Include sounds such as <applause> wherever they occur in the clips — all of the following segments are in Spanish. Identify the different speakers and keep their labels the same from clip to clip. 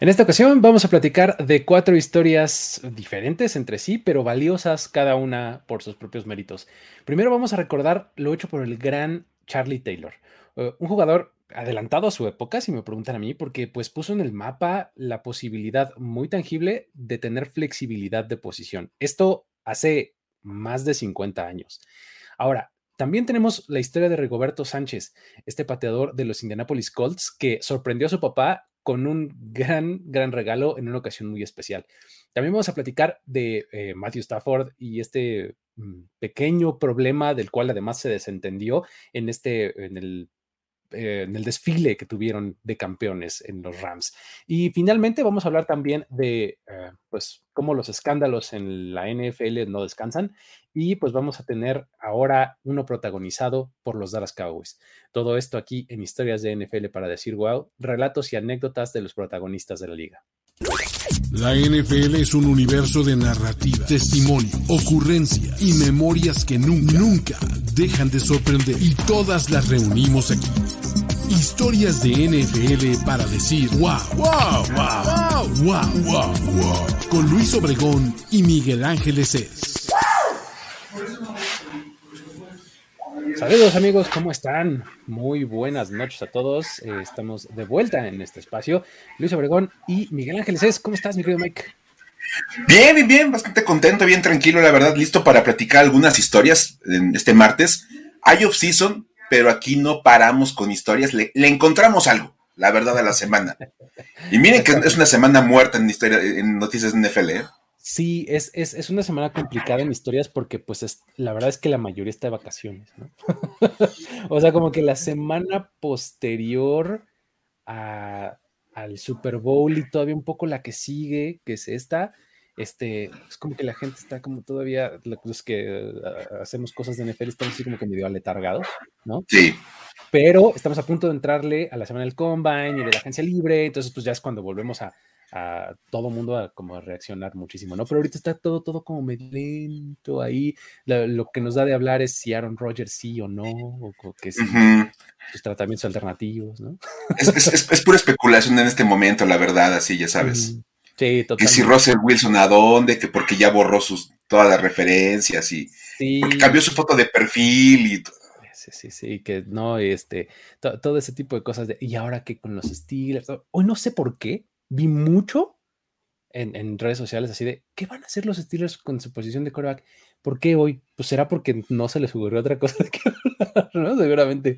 Speaker 1: En esta ocasión vamos a platicar de cuatro historias diferentes entre sí, pero valiosas cada una por sus propios méritos. Primero vamos a recordar lo hecho por el gran Charlie Taylor, eh, un jugador adelantado a su época, si me preguntan a mí, porque pues puso en el mapa la posibilidad muy tangible de tener flexibilidad de posición. Esto hace más de 50 años. Ahora, también tenemos la historia de Rigoberto Sánchez, este pateador de los Indianapolis Colts que sorprendió a su papá con un gran, gran regalo en una ocasión muy especial. También vamos a platicar de eh, Matthew Stafford y este mm, pequeño problema del cual además se desentendió en este, en el eh, en el desfile que tuvieron de campeones en los Rams. Y finalmente vamos a hablar también de, eh, pues, cómo los escándalos en la NFL no descansan. Y pues vamos a tener ahora uno protagonizado por los Dallas Cowboys. Todo esto aquí en Historias de NFL para decir wow, relatos y anécdotas de los protagonistas de la liga.
Speaker 2: La NFL es un universo de narrativa, testimonio, ocurrencia y memorias que nunca, nunca dejan de sorprender. Y todas las reunimos aquí. Historias de NFL para decir wow, wow, wow, wow, wow, wow. Con Luis Obregón y Miguel Ángeles es.
Speaker 1: Saludos amigos, ¿cómo están? Muy buenas noches a todos. Eh, estamos de vuelta en este espacio. Luis Obregón y Miguel Ángeles es. ¿Cómo estás, mi querido Mike?
Speaker 3: Bien, bien, bien, bastante contento, bien tranquilo, la verdad, listo para platicar algunas historias en este martes. Hay off season, pero aquí no paramos con historias, le, encontramos algo, la verdad, a la semana. Y miren que es una semana muerta en, historia, en noticias de NFL, ¿eh?
Speaker 1: Sí, es, es, una semana complicada en historias porque pues la verdad es que la mayoría está de vacaciones, ¿no? <laughs> o sea, como que la semana posterior al Super Bowl y todavía un poco la que sigue, que es esta, este, es como que la gente está como todavía, los que ah, hacemos cosas de NFL estamos así como que medio aletargados, ¿no?
Speaker 3: Sí.
Speaker 1: Pero estamos a punto de entrarle a la semana del Combine y de la agencia libre, entonces pues ya es cuando volvemos a, a todo mundo a como a reaccionar muchísimo, ¿no? Pero ahorita está todo, todo como medio lento ahí. lo que nos da de hablar es si Aaron Rodgers sí o no, o, que sí, sus tratamientos alternativos, ¿no?
Speaker 3: Es, pura especulación en este momento, la verdad, así ya sabes.
Speaker 1: Sí,
Speaker 3: totalmente. Que si Russell Wilson a dónde, que porque ya borró sus todas las referencias y porque cambió su foto de perfil y
Speaker 1: Sí, sí, sí, que no, este, todo ese tipo de cosas de, y ahora que con los Steelers, hoy no sé por qué, vi mucho en, redes sociales así de, ¿qué van a hacer los Steelers con su posición de coreback? ¿Por qué hoy? Pues será porque no se les ocurrió otra cosa <laughs> que ¿no? Seguramente.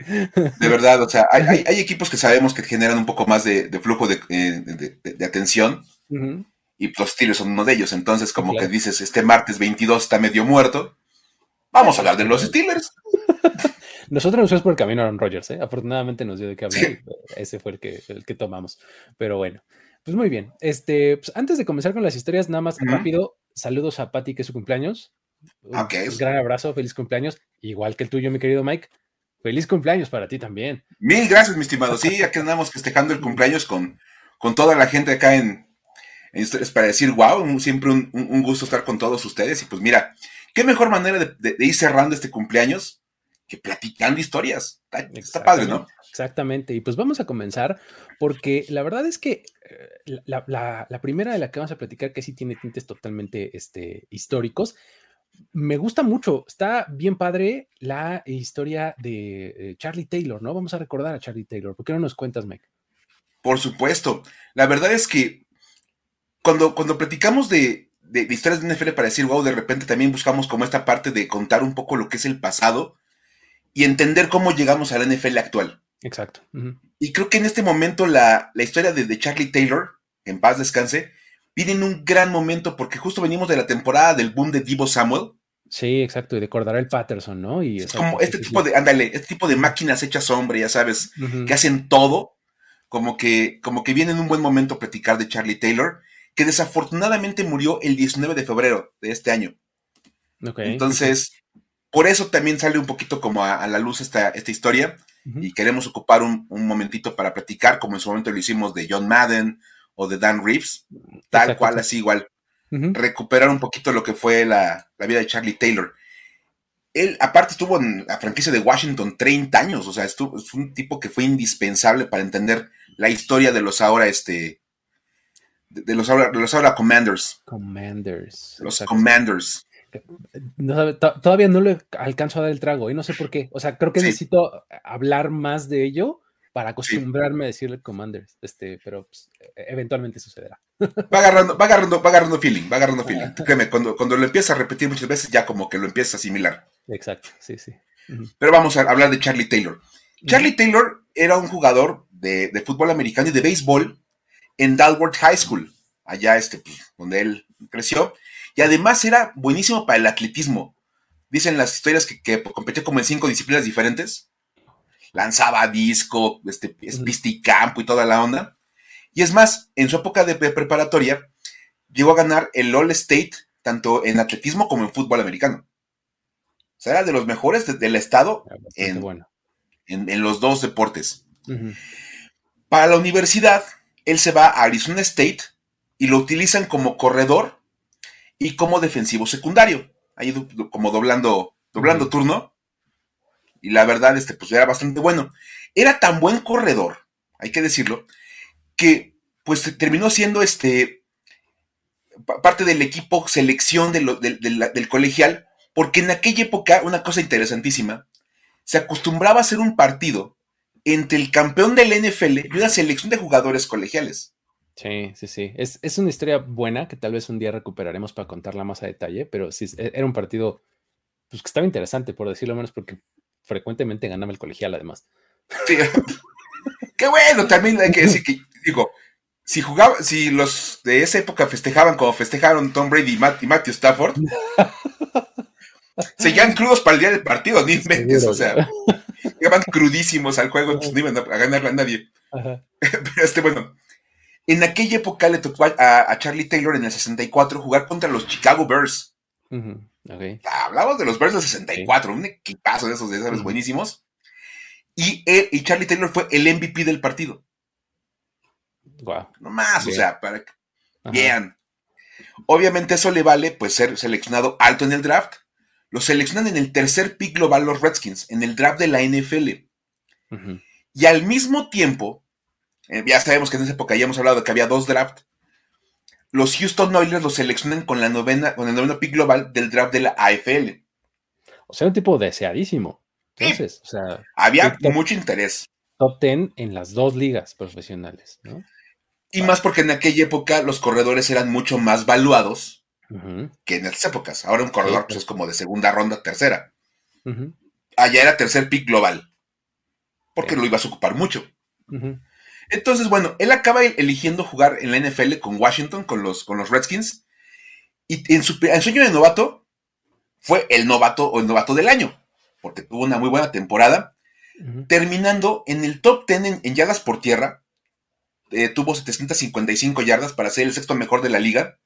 Speaker 3: De verdad, o sea, <laughs> hay, equipos que sabemos que generan un poco más de, flujo de, eh, atención y los Steelers son uno de ellos. Entonces, como que dices, este martes 22 está medio muerto, vamos a hablar de los Steelers. <laughs>
Speaker 1: Nosotros nos fuimos por el camino Aaron Rodgers, ¿eh? Afortunadamente nos dio de qué hablar. Ese fue el que, el que tomamos. Pero bueno. Pues muy bien. Este, pues antes de comenzar con las historias, nada más rápido, saludos a Patti, que es su cumpleaños. Un gran abrazo, feliz cumpleaños. Igual que el tuyo, mi querido Mike. Feliz cumpleaños para ti también.
Speaker 3: Mil gracias, mi estimado. Sí, aquí andamos festejando el cumpleaños con, con toda la gente acá en, Historias para decir, wow, siempre un, gusto estar con todos ustedes. Y pues mira, qué mejor manera de ir cerrando este cumpleaños platicando historias. Está, padre, ¿no?
Speaker 1: Exactamente. Y pues vamos a comenzar porque la verdad es que eh, la, primera de la que vamos a platicar, que sí tiene tintes totalmente este, históricos, me gusta mucho. Está bien padre la historia de eh, Charlie Taylor, ¿no? Vamos a recordar a Charlie Taylor. ¿Por qué no nos cuentas, Mike?
Speaker 3: Por supuesto. La verdad es que cuando, cuando platicamos de, de, historias de NFL para decir, wow, de repente también buscamos como esta parte de contar un poco lo que es el pasado y entender cómo llegamos a la NFL actual.
Speaker 1: Exacto.
Speaker 3: Y creo que en este momento la, historia de, Charlie Taylor, en paz descanse, viene en un gran momento porque justo venimos de la temporada del boom de Divo Samuel.
Speaker 1: Sí, exacto, y de el Patterson, ¿no? Y
Speaker 3: es como este tipo de, ándale, este tipo de máquinas hechas hombre, ya sabes, que hacen todo, como que, como que viene en un buen momento platicar de Charlie Taylor, que desafortunadamente murió el 19 de febrero de este año. Okay. Entonces, por eso también sale un poquito como a, la luz esta, esta historia y queremos ocupar un, momentito para platicar, como en su momento lo hicimos de John Madden o de Dan Reeves, tal cual, así igual. Recuperar un poquito lo que fue la, vida de Charlie Taylor. Él, aparte, estuvo en la franquicia de Washington 30 años, o sea, estuvo, fue un tipo que fue indispensable para entender la historia de los ahora, este, de, los, ahora, los ahora Commanders.
Speaker 1: Commanders.
Speaker 3: Los Commanders.
Speaker 1: todavía no le alcanzo a dar el trago y no sé por qué. O sea, creo que necesito hablar más de ello para acostumbrarme a decirle Commanders, este, pero pues, e, eventualmente sucederá.
Speaker 3: Va agarrando, va agarrando, va agarrando feeling, va agarrando feeling. Créeme, cuando, cuando lo empiezas a repetir muchas veces, ya como que lo empiezas a asimilar.
Speaker 1: Exacto, sí, sí.
Speaker 3: Pero vamos a hablar de Charlie Taylor. Charlie Taylor era un jugador de, fútbol americano y de béisbol en Dalworth High School, allá este, pues, donde él creció. Y además era buenísimo para el atletismo. Dicen las historias que, que competía como en cinco disciplinas diferentes lanzaba disco, este, pista y toda la onda. Y es más, en su época de preparatoria, llegó a ganar el All State tanto en atletismo como en fútbol americano. O sea, era de los mejores del estado en, en, los dos deportes. Para la universidad, él se va a Arizona State y lo utilizan como corredor y como defensivo secundario. Ahí como doblando, doblando turno y la verdad, este, pues era bastante bueno. Era tan buen corredor, hay que decirlo, que pues terminó siendo este parte del equipo selección del colegial, porque en aquella época, una cosa interesantísima, se acostumbraba a hacer un partido entre el campeón del NFL y una selección de jugadores colegiales.
Speaker 1: Sí, sí, sí. Es, es, una historia buena que tal vez un día recuperaremos para contarla más a detalle, pero sí, e, era un partido pues, que estaba interesante, por decirlo menos, porque frecuentemente ganaba el colegial además.
Speaker 3: Sí. <laughs> Qué bueno, también hay que decir que, digo, si jugaba, si los de esa época festejaban como festejaron Tom Brady y, Matthew Stafford, <laughs> seguían crudos para el día del partido, ni mentes, o sea, llegaban crudísimos al juego, pues no iban a ganarle a nadie. <laughs> Pero este, bueno, en aquella época le tocó a, Charlie Taylor en el 64 jugar contra los Chicago Bears. Hablamos de los del 64, un equipazo de esos, de esos buenísimos. Y, y Charlie Taylor fue el MVP del partido. No más, o sea, para Bien. Obviamente eso le vale pues ser seleccionado alto en el draft. Lo seleccionan en el tercer pick global los Redskins, en el draft de la NFL. Y al mismo tiempo, eh, ya sabemos que en esa época ya hemos hablado de que había dos drafts, los Houston Oilers lo seleccionan con la novena, con el noveno pick global del draft de la AFL.
Speaker 1: O sea, un tipo deseadísimo. Entonces, o sea.
Speaker 3: Había mucho interés.
Speaker 1: Top ten en las dos ligas profesionales, ¿no?
Speaker 3: Y más porque en aquella época los corredores eran mucho más valuados que en estas épocas. Ahora un corredor pues, es como de segunda ronda, tercera. Allá era tercer pick global. Porque lo ibas a ocupar mucho. Entonces, bueno, él acaba eligiendo jugar en la NFL con Washington, con los, con los Redskins. Y en su sueño de novato fue el novato o el novato del año, porque tuvo una muy buena temporada, terminando en el top 10 en, yardas por tierra. Eh, tuvo 755 yardas para ser el sexto mejor de la liga.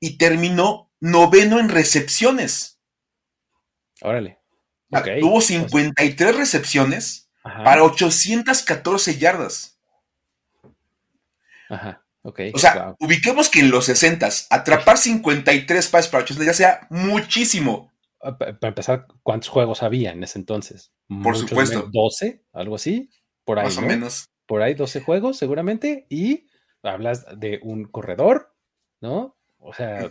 Speaker 3: Y terminó noveno en recepciones.
Speaker 1: Órale.
Speaker 3: tuvo 53 recepciones para 814 yardas.
Speaker 1: Ajá, ok.
Speaker 3: O sea, ubiquemos que en los 60 atrapar 53 pases para 800 ya sea muchísimo.
Speaker 1: Ah, para empezar, ¿cuántos juegos había en ese entonces?
Speaker 3: Por supuesto.
Speaker 1: ¿12? ¿Algo así? Por ahí.
Speaker 3: Más o menos.
Speaker 1: Por ahí 12 juegos, seguramente. Y hablas de un corredor, ¿no? O sea,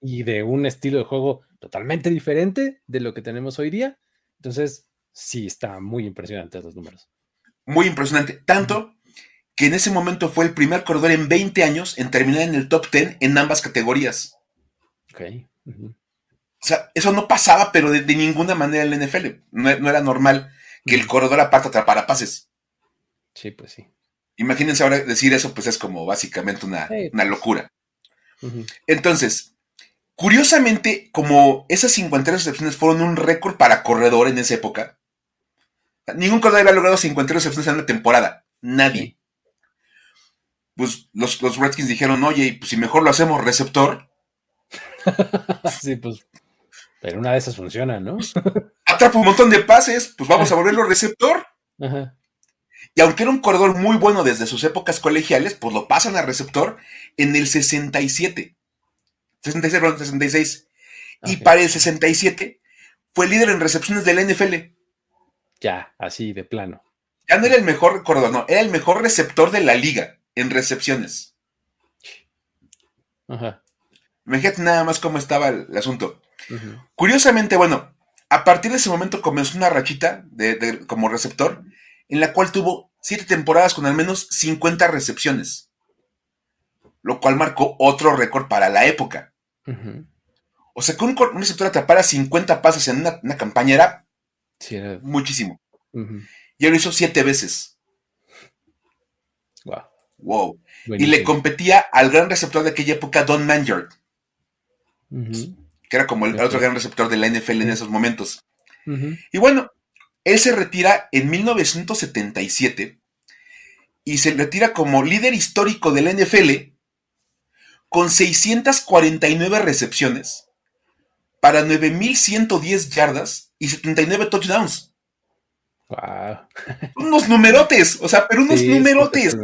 Speaker 1: y de un estilo de juego totalmente diferente de lo que tenemos hoy día. Entonces, sí está muy impresionante los números.
Speaker 3: Muy impresionante. Tanto que en ese momento fue el primer corredor en 20 años en terminar en el top 10 en ambas categorías.
Speaker 1: Ok. O
Speaker 3: sea, eso no pasaba, pero de, ninguna manera en la NFL. No, era normal que el corredor aparte atrapara pases.
Speaker 1: Sí, pues sí.
Speaker 3: Imagínense ahora decir eso, pues es como básicamente una, una locura. Entonces, curiosamente, como esas 53 recepciones fueron un récord para corredor en esa época, Ningún corredor había logrado 50 recepciones en una temporada. Nadie. Pues los, Redskins dijeron, oye, pues si mejor lo hacemos receptor. <laughs>
Speaker 1: sí, pues. Pero una de esas funciona, ¿no? <laughs>
Speaker 3: Atrapa un montón de pases, pues vamos a volverlo receptor. Y aunque era un corredor muy bueno desde sus épocas colegiales, pues lo pasan a receptor en el 67. 66, perdón, 66. Y para el 67 fue líder en recepciones de la NFL.
Speaker 1: Ya, así de plano.
Speaker 3: Ya no era el mejor corredor, no, era el mejor receptor de la liga en recepciones. Ajá. Imagínate nada más cómo estaba el, asunto. Curiosamente, bueno, a partir de ese momento comenzó una rachita de, como receptor en la cual tuvo siete temporadas con al menos 50 recepciones, lo cual marcó otro récord para la época. O sea, que un, receptor atrapara 50 pases en una, campaña era, muchísimo. Y él lo hizo siete veces. Wow. Wow. Y le competía al gran receptor de aquella época, Don Manjard. Que era como el otro gran receptor de la NFL en esos momentos. Y bueno, él se retira en 1977 y se retira como líder histórico de la NFL con 649 recepciones para 9.110 yardas y 79 touchdowns. Wow. unos numerotes, o sea, pero unos numerotes.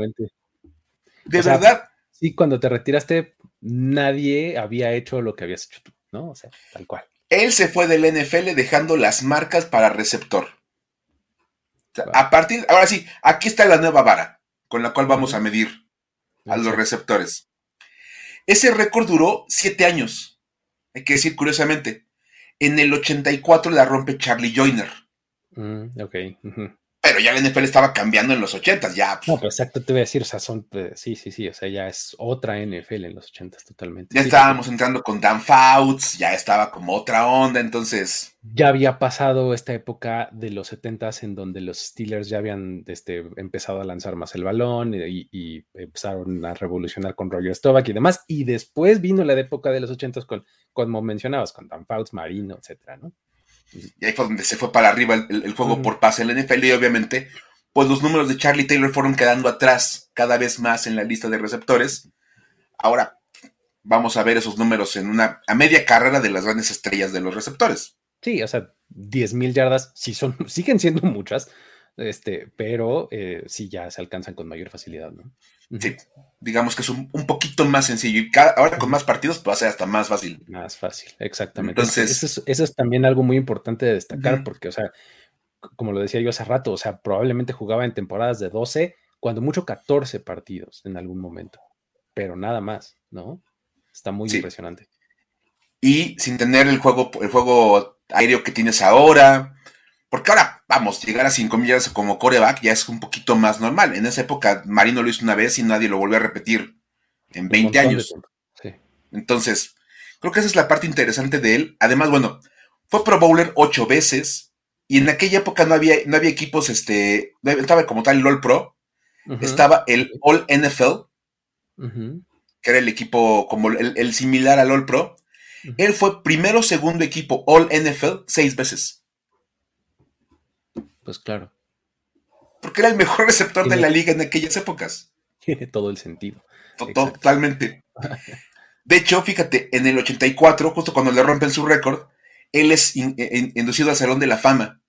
Speaker 3: De verdad.
Speaker 1: sí, cuando te retiraste, nadie había hecho lo que habías hecho tú, ¿no? O sea, tal cual.
Speaker 3: Él se fue del NFL dejando las marcas para receptor. A partir, ahora sí, aquí está la nueva vara con la cual vamos a medir a los receptores. Ese récord duró siete años. Hay que decir curiosamente. En el 84 la rompe Charlie Joyner.
Speaker 1: Mm, ok.
Speaker 3: Pero ya la NFL estaba cambiando en los 80 ya.
Speaker 1: No, pues exacto, te voy a decir, o sea, son, pues, sí, sí, sí, o sea, ya es otra NFL en los 80 totalmente.
Speaker 3: Ya estábamos entrando con Dan Fouts, ya estaba como otra onda, entonces.
Speaker 1: Ya había pasado esta época de los 70 en donde los Steelers ya habían este, empezado a lanzar más el balón y, empezaron a revolucionar con Roger Staubach y demás, y después vino la época de los 80 con, como mencionabas, con Dan Fouts, Marino, etcétera, ¿no?
Speaker 3: Y ahí fue donde se fue para arriba el, juego por pase en la NFL y obviamente pues los números de Charlie Taylor fueron quedando atrás cada vez más en la lista de receptores. Ahora vamos a ver esos números en una a media carrera de las grandes estrellas de los receptores.
Speaker 1: Sí, o sea, 10 mil yardas sí son, <laughs> siguen siendo muchas, este, pero eh, sí ya se alcanzan con mayor facilidad, ¿no?
Speaker 3: Sí, digamos que es un, poquito más sencillo. Y ahora con más partidos va a ser hasta más fácil.
Speaker 1: Más fácil, exactamente. Entonces, eso es, también algo muy importante de destacar, porque, o sea, como lo decía yo hace rato, o sea, probablemente jugaba en temporadas de 12, cuando mucho 14 partidos en algún momento, pero nada más, ¿no? Está muy impresionante.
Speaker 3: Y sin tener el juego, el juego aéreo que tienes ahora, porque ahora, vamos, llegar a 5 millas como coreback ya es un poquito más normal. En esa época, Marino lo hizo una vez y nadie lo volvió a repetir en 20 años. Entonces, creo que esa es la parte interesante de él. Además, bueno, fue Pro Bowler ocho veces y en aquella época no había, no había equipos, este, estaba como tal el All Pro, estaba el All NFL, que era el equipo como el, similar al All Pro. Él fue primero, segundo equipo All NFL seis veces.
Speaker 1: Pues claro.
Speaker 3: Porque era el mejor receptor de la liga en aquellas épocas.
Speaker 1: Tiene <laughs> todo el sentido.
Speaker 3: Totalmente. <laughs> De hecho, fíjate, en el 84, justo cuando le rompen su récord, él es inducido al Salón de la Fama.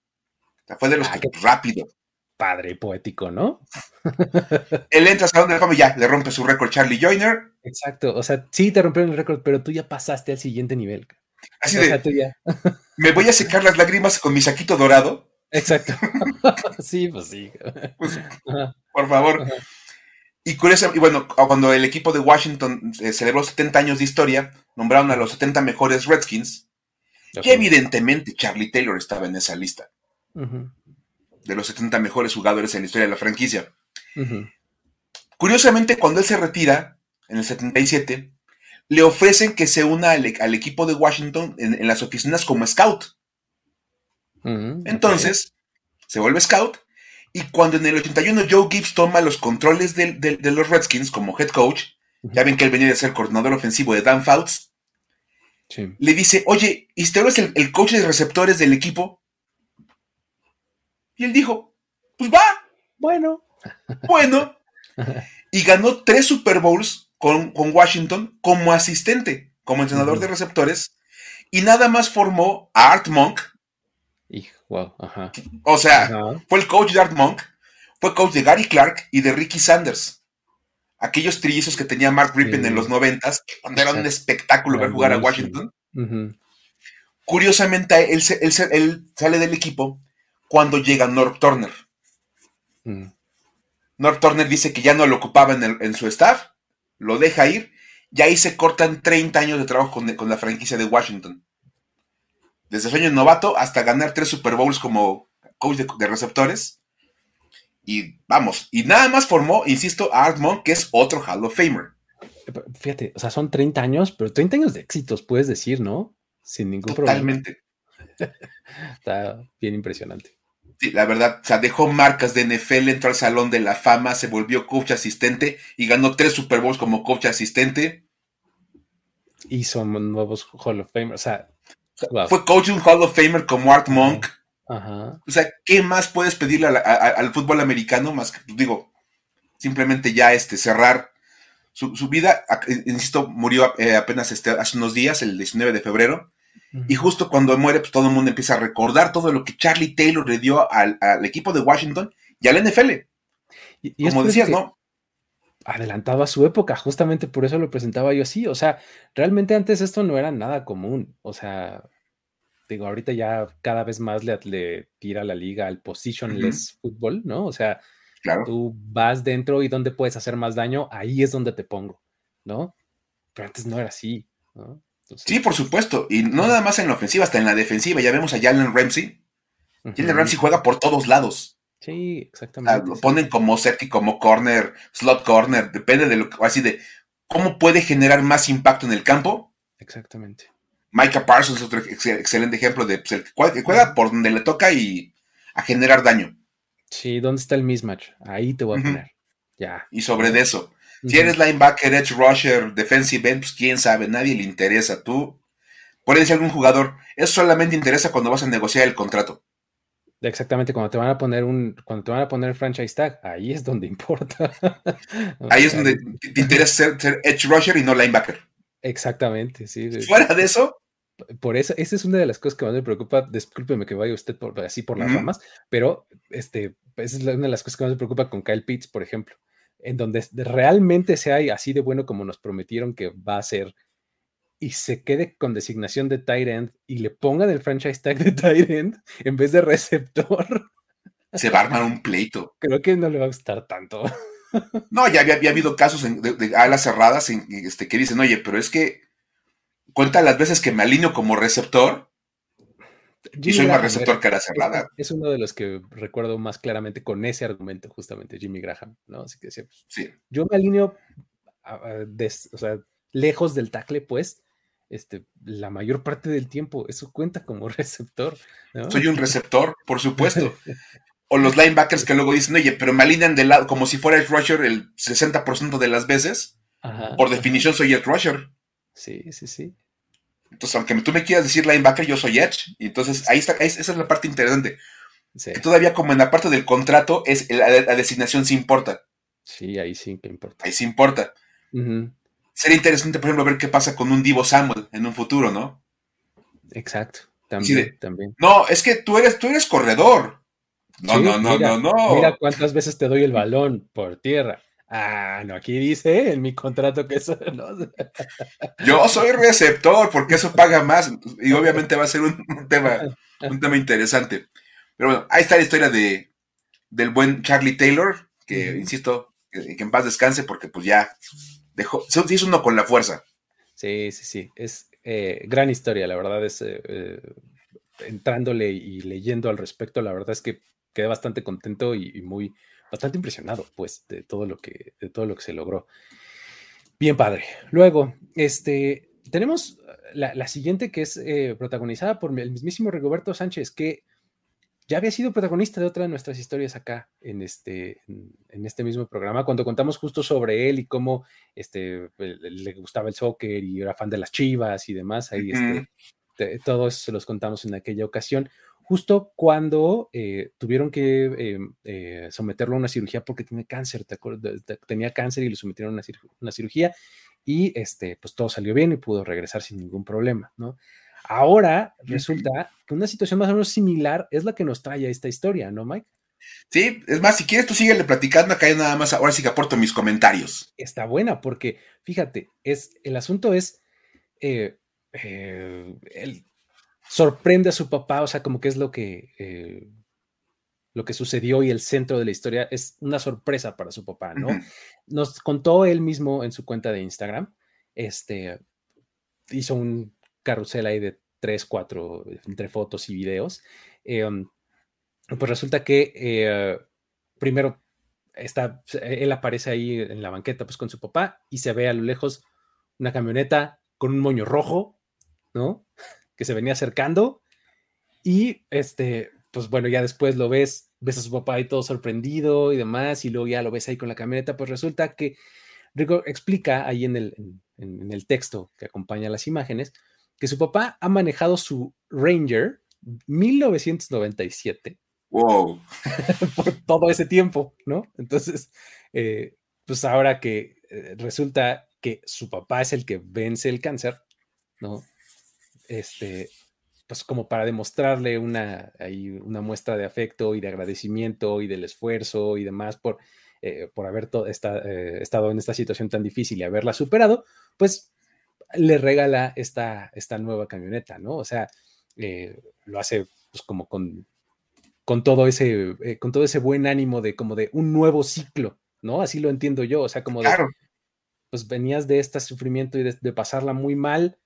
Speaker 3: O sea, fue de los que rápido.
Speaker 1: Padre poético, ¿no? <laughs>
Speaker 3: él entra al Salón de la Fama y ya, le rompe su récord Charlie Joyner.
Speaker 1: Exacto, o sea, sí te rompieron el récord, pero tú ya pasaste al siguiente nivel.
Speaker 3: Así de, me voy a secar las lágrimas con mi saquito dorado
Speaker 1: Exacto. <laughs> sí, pues sí. Pues,
Speaker 3: por favor. Y curioso, y bueno, cuando el equipo de Washington eh, celebró 70 años de historia, nombraron a los 70 mejores Redskins, que evidentemente Charlie Taylor estaba en esa lista. De los 70 mejores jugadores en la historia de la franquicia. Curiosamente, cuando él se retira, en el 77, le ofrecen que se una al, equipo de Washington en, las oficinas como scout. Entonces, se vuelve scout. Y cuando en el 81 Joe Gibbs toma los controles de, los Redskins como head coach, ya ven que él venía de ser coordinador ofensivo de Dan Fouts, le dice, oye, ¿y usted es el, coach de receptores del equipo? Y él dijo, pues va.
Speaker 1: Bueno. <laughs>
Speaker 3: Bueno. y ganó tres Super Bowls con, Washington como asistente, como entrenador de receptores, y nada más formó a Art Monk, o sea, fue el coach de Art Monk, fue coach de Gary Clark y de Ricky Sanders. Aquellos trillizos que tenía Mark Rippon en los noventas, cuando era un espectáculo ver jugar a Washington. Curiosamente, él, sale del equipo cuando llega North Turner. North Turner dice que ya no lo ocupaba en, su staff, lo deja ir y ahí se cortan 30 años de trabajo con, la franquicia de Washington. Desde sueño novato hasta ganar tres Super Bowls como coach de, receptores. Y vamos, y nada más formó, insisto, a Art Monk, que es otro Hall of Famer.
Speaker 1: Fíjate, o sea, son 30 años, pero 30 años de éxitos, puedes decir, ¿no? Sin ningún problema. Totalmente. <laughs> Está bien impresionante.
Speaker 3: Sí, la verdad, o sea, dejó marcas de NFL, entró al Salón de la Fama, se volvió coach asistente y ganó tres Super Bowls como coach asistente.
Speaker 1: Y son nuevos Hall of Famer, o sea,
Speaker 3: fue coach de un Hall of Famer como Art Monk. Ajá. O sea, ¿qué más puedes pedirle al fútbol americano más que, pues, digo, simplemente ya este, cerrar su, vida? Insisto, murió eh, apenas este, hace unos días, el 19 de febrero. Y justo cuando muere, pues todo el mundo empieza a recordar todo lo que Charlie Taylor le dio al, equipo de Washington y al NFL. Y, Como decías, ¿no?
Speaker 1: Adelantado a su época, justamente por eso lo presentaba yo así. O sea, realmente antes esto no era nada común. O sea, digo, ahorita ya cada vez más le, tira la liga al positionless fútbol, ¿no? O sea, tú vas dentro y donde puedes hacer más daño, ahí es donde te pongo, ¿no? Pero antes no era así, ¿no?
Speaker 3: sí, por supuesto. Y no nada más en la ofensiva, hasta en la defensiva. Ya vemos a Jalen Ramsey. Jalen Ramsey juega por todos lados.
Speaker 1: Sí, exactamente.
Speaker 3: lo ponen como safety, como corner, slot corner, depende de lo que, así de cómo puede generar más impacto en el campo.
Speaker 1: Exactamente.
Speaker 3: Micah Parsons es otro excelente ejemplo de pues, que juega por donde le toca y a generar daño.
Speaker 1: Sí, ¿dónde está el mismatch? Ahí te voy a poner. Ya.
Speaker 3: Y sobre de eso, si eres linebacker, edge rusher, defensive end, pues quién sabe, nadie le interesa. Tú puedes decir algún jugador, eso solamente interesa cuando vas a negociar el contrato.
Speaker 1: Exactamente, cuando te van a poner un, cuando te van a poner franchise tag, ahí es donde <laughs> importa.
Speaker 3: ahí es donde te interesa ser, edge rusher y no linebacker.
Speaker 1: Exactamente, sí.
Speaker 3: Fuera de eso.
Speaker 1: Por eso, esa es una de las cosas que más me preocupa. Discúlpeme que vaya usted por, así por las ramas, pero este, esa es una de las cosas que más me preocupa con Kyle Pitts, por ejemplo en donde realmente sea así de bueno como nos prometieron que va a ser y se quede con designación de tight end y le pongan el franchise tag de <laughs> tight end en vez de receptor.
Speaker 3: Se va a armar un pleito.
Speaker 1: Creo que no le va a gustar tanto. <laughs>
Speaker 3: No, ya había, habido casos de, alas cerradas en, este, que dicen, oye, pero es que cuenta las veces que me alineo como receptor y soy más receptor que cerrada.
Speaker 1: Es uno de los que recuerdo más claramente con ese argumento, justamente, Jimmy Graham, ¿no? Así que decía, pues, sí. yo me alineo, o sea, lejos del tackle, pues, este, la mayor parte del tiempo, eso cuenta como <laughs> receptor.
Speaker 3: Soy un receptor, por supuesto. <laughs> o los linebackers que luego dicen, oye, pero me alinean de lado, como si fuera el rusher el 60% de las veces. Por definición soy el rusher.
Speaker 1: Sí, sí, sí.
Speaker 3: Entonces, aunque tú me quieras decir linebacker, yo soy Edge. Y entonces, ahí está, esa es la parte interesante. Que todavía como en la parte del contrato, es la, designación sí importa.
Speaker 1: Sí, ahí sí que importa.
Speaker 3: Ahí sí importa. Sería interesante, por ejemplo, ver qué pasa con un Divo Samuel en un futuro, ¿no?
Speaker 1: Exacto. También, también.
Speaker 3: No, es que tú eres, tú eres corredor. No, no, no, no, no.
Speaker 1: Mira cuántas veces te doy el balón por tierra. Ah, no, aquí dice en mi contrato que eso <laughs> no.
Speaker 3: Yo soy receptor, porque eso paga más. Y obviamente va a ser un, tema, un tema interesante. Pero bueno, ahí está la historia de, del buen Charlie Taylor, que insisto, que, en paz descanse, porque pues ya dejó, hizo uno con la fuerza.
Speaker 1: Sí, sí, sí. Es eh, gran historia, la verdad es eh, eh, entrándole y leyendo al respecto, la verdad es que quedé bastante contento y muy bastante impresionado, pues, de todo lo que, de todo lo que se logró. Bien padre. Luego, este, tenemos la, siguiente que es protagonizada por el mismísimo Rigoberto Sánchez, que ya había sido protagonista de otra de nuestras historias acá en este, en, este mismo programa, cuando contamos justo sobre él y cómo este, le gustaba el soccer y era fan de las chivas y demás. Ahí este, todos se los contamos en aquella ocasión justo cuando eh, tuvieron que eh, eh, someterlo a una cirugía porque tiene cáncer, tenía cáncer y le sometieron a una, cirugía y este, pues todo salió bien y pudo regresar sin ningún problema, ¿no? Ahora resulta que una situación más o menos similar es la que nos trae a esta historia, ¿no, Mike?
Speaker 3: Sí, es más, si quieres tú síguele platicando acá nada más, ahora sí que aporto mis comentarios.
Speaker 1: Está buena porque, fíjate, es, el asunto es, el, sorprende a su papá, o sea, como que es lo que, eh, lo que sucedió y el centro de la historia es una sorpresa para su papá, ¿no? Nos contó él mismo en su cuenta de Instagram este, hizo un carrusel ahí de tres, cuatro, entre fotos y videos. Em, pues resulta que eh, primero está, él aparece ahí en la banqueta pues con su papá y se ve a lo lejos una camioneta con un moño rojo, ¿no? Que se venía acercando y este, pues bueno, ya después lo ves, ves a su papá ahí todo sorprendido y demás y luego ya lo ves ahí con la camioneta, pues resulta que Rico explica ahí en el, en el texto que acompaña las imágenes que su papá ha manejado su Ranger 1997
Speaker 3: Wow. <laughs>
Speaker 1: por todo ese tiempo, ¿no? Entonces, eh, pues ahora que eh, resulta que su papá es el que vence el cáncer, ¿no? Este, pues como para demostrarle una, una muestra de afecto y de agradecimiento y del esfuerzo y demás por, eh, por haber estado en esta situación tan difícil y haberla superado, pues le regala esta, esta nueva camioneta, ¿no? O sea, lo hace pues como con con todo ese, eh, con todo ese buen ánimo de como de un nuevo ciclo, ¿no? Así lo entiendo yo, o sea, como de, pues venías de este sufrimiento y de, pasarla muy mal,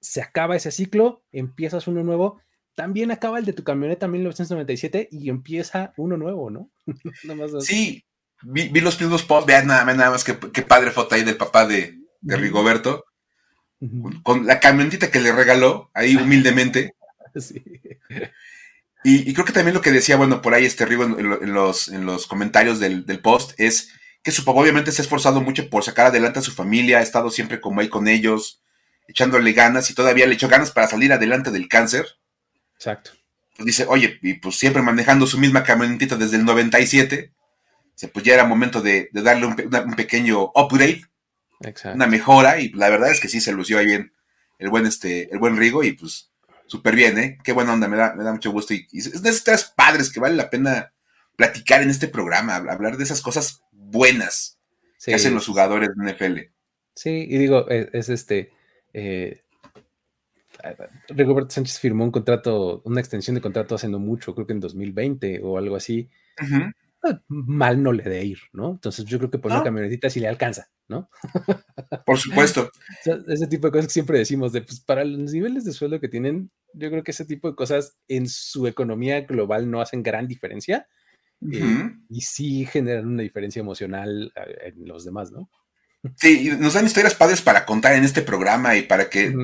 Speaker 1: se acaba ese ciclo, empiezas uno nuevo, también acaba el de tu camioneta 1997 y empieza uno nuevo, ¿no? <laughs>
Speaker 3: sí, vi, los primeros posts, vean nada, nada más que, padre foto ahí del papá de, Rigoberto, con la camionetita que le regaló, ahí humildemente. <laughs> sí. Y, creo que también lo que decía, bueno, por ahí este Rigo en, los, en los comentarios del, post es que su papá obviamente se ha esforzado mucho por sacar adelante a su familia, ha estado siempre como ahí con ellos, echándole ganas y todavía le echó ganas para salir adelante del cáncer.
Speaker 1: Exacto.
Speaker 3: Pues dice, oye, y pues siempre manejando su misma camionetita desde el 97, pues ya era momento de, darle un, pequeño upgrade, una mejora, y la verdad es que sí se lució ahí bien el buen, este, el buen Rigo, y pues súper bien, ¿eh? Qué buena onda, me da, me da mucho gusto. Y, es de esos tres padres que vale la pena platicar en este programa, hablar de esas cosas buenas que hacen los jugadores de NFL.
Speaker 1: Sí, y digo, e, es, este. Eh, Rigoberto Sánchez firmó un contrato, una extensión de contrato hace no mucho, creo que en 2020 o algo así. Ah, mal no le de ir, ¿no? Entonces yo creo que por una camionetita sí le alcanza, ¿no?
Speaker 3: Por supuesto. <laughs>
Speaker 1: ese tipo de cosas que siempre decimos, de, pues para los niveles de sueldo que tienen, yo creo que ese tipo de cosas en su economía global no hacen gran diferencia eh, y sí generan una diferencia emocional eh, en los demás, ¿no?
Speaker 3: Sí, nos dan historias padres para contar en este programa y para que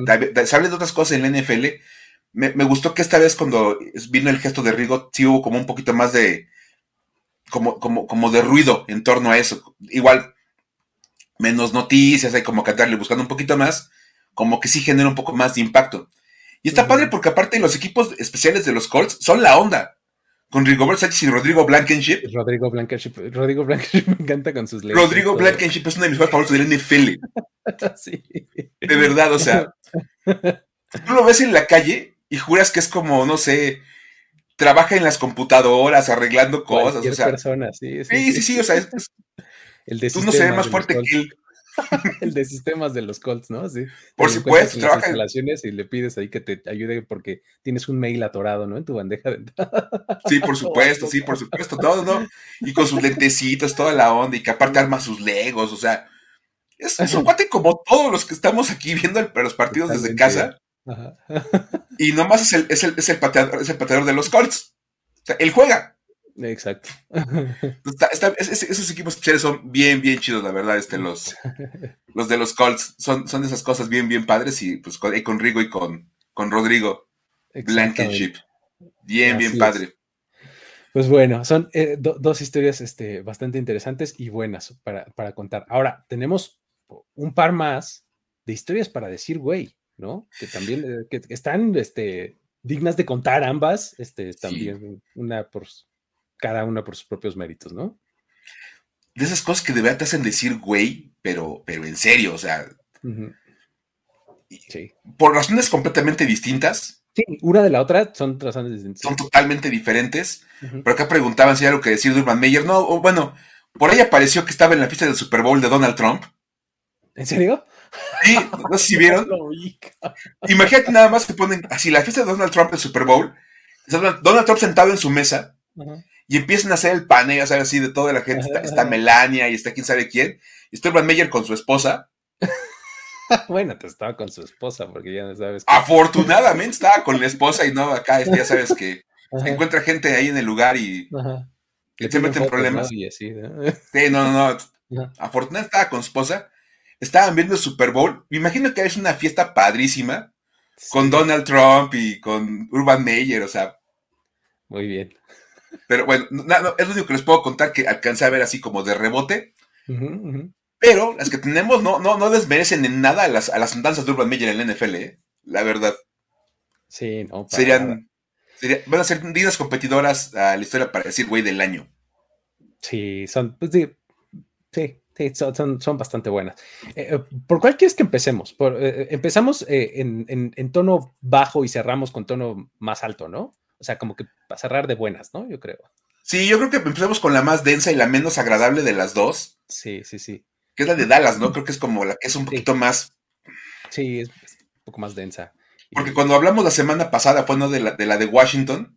Speaker 3: se hable de otras cosas en la NFL. Me, me, gustó que esta vez cuando vino el gesto de Rigo, sí hubo como un poquito más de, como, como, como de ruido en torno a eso. Igual, menos noticias, hay como que andarle buscando un poquito más, como que sí genera un poco más de impacto. Y está padre porque aparte los equipos especiales de los Colts son la onda. Con Rigobert Sánchez y Rodrigo Blankenship.
Speaker 1: Rodrigo Blankenship. Rodrigo Blankenship me encanta con sus
Speaker 3: leyes. Rodrigo Blankenship es uno de mis favoritos del NFL. <laughs> sí. De verdad, o sea. <laughs> Tú lo ves en la calle y juras que es como, no sé, trabaja en las computadoras arreglando cosas. o sea,
Speaker 1: persona, sí,
Speaker 3: sí, sí, sí, o sea, es, <laughs> el tú no se ve más fuerte que él. <laughs>
Speaker 1: el de sistemas de los Colts, ¿no? Sí.
Speaker 3: Por supuesto,
Speaker 1: trabaja en instalaciones y le pides ahí que te ayude porque tienes un mail atorado, ¿no? En tu bandeja de entrada.
Speaker 3: Sí, por <laughs> supuesto, sí, por supuesto, todo, ¿no? Y con sus lentecitos, toda la onda, y que aparte arma sus legos, o sea, es, un cuate como todos los que estamos aquí viendo los partidos desde casa. Y nomás es el, es el, es el, pateador, es el pateador de los Colts. O sea, él juega.
Speaker 1: Exacto.
Speaker 3: esos equipos son bien, bien chidos, la verdad. Este, los, los de los Colts son, son de esas cosas bien, bien padres. Y pues con, con Rigo y con, con Rodrigo Blankenship. Bien, bien padre.
Speaker 1: Pues bueno, son eh, dos historias este, bastante interesantes y buenas para, para contar. Ahora, tenemos un par más de historias para decir, güey. ¿No? Que también eh, que están este, dignas de contar ambas, este, también una por cada una por sus propios méritos, ¿no?
Speaker 3: De esas cosas que de verdad te hacen decir, güey, pero, pero en serio, o sea. Por razones completamente distintas.
Speaker 1: Sí, una de la otra son razones distintas.
Speaker 3: Son totalmente diferentes. Pero acá preguntaban si hay algo que decir de Urban Meyer. No, bueno, por ahí apareció que estaba en la fiesta del Super Bowl de Donald Trump.
Speaker 1: ¿En serio?
Speaker 3: Sí, no sé si vieron. <laughs> Imagínate nada más que ponen así la fiesta de Donald Trump en Super Bowl. Donald Trump sentado en su mesa y empiezan a hacer el paneo, ¿sabes? Así de toda la gente. Está, Melania y está quién sabe quién. Y está Urban Meyer con su esposa. <laughs>
Speaker 1: bueno, te estaba con su esposa, porque ya no sabes.
Speaker 3: Afortunadamente estaba con la <laughs> esposa y no acá, este, ya sabes que encuentra gente ahí en el lugar y que se meten problemas. ¿no? Sí, no, no, no. Afortunadamente estaba con su esposa. Estaban viendo el Super Bowl. Me imagino que es una fiesta padrísima con Donald Trump y con Urban Meyer, o sea.
Speaker 1: Muy bien.
Speaker 3: Pero bueno, es lo único que les puedo contar que alcancé a ver así como de rebote. Pero las que tenemos no, no, no desmerecen en nada a las, a las andanzas de Urban Meyer en la NFL, ¿eh? la verdad.
Speaker 1: Sí, no.
Speaker 3: Serían, van a ser dignas competidoras a la historia para decir güey del año.
Speaker 1: Sí, son, pues, sí, sí, son, son, bastante buenas. Eh, eh, ¿Por cuál quieres que empecemos? Por, empezamos en, en, en, tono bajo y cerramos con tono más alto, ¿no? O sea, como que para cerrar de buenas, ¿no? Yo creo.
Speaker 3: Sí, yo creo que empezamos con la más densa y la menos agradable de las dos.
Speaker 1: Sí, sí, sí.
Speaker 3: Que es la de Dallas, ¿no? Creo que es como la que es un poquito más.
Speaker 1: Sí, es, un poco más densa.
Speaker 3: Porque cuando hablamos la semana pasada fue ¿no? de, la, de la de Washington.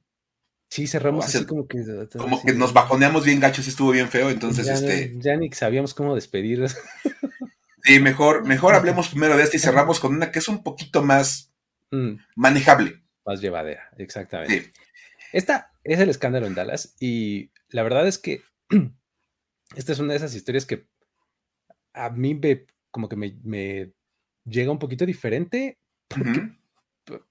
Speaker 1: Sí, cerramos así como que.
Speaker 3: Como que nos bajoneamos bien gachos estuvo bien feo. Entonces,
Speaker 1: ya,
Speaker 3: este.
Speaker 1: Ya ni sabíamos cómo despedir. <laughs>
Speaker 3: Sí, mejor, mejor hablemos <laughs> primero de esta y cerramos con una que es un poquito más mm. manejable.
Speaker 1: Más llevadera, exactamente. Sí. Esta es el escándalo en Dallas y la verdad es que <clears throat> esta es una de esas historias que a mí me, como que me, llega un poquito diferente porque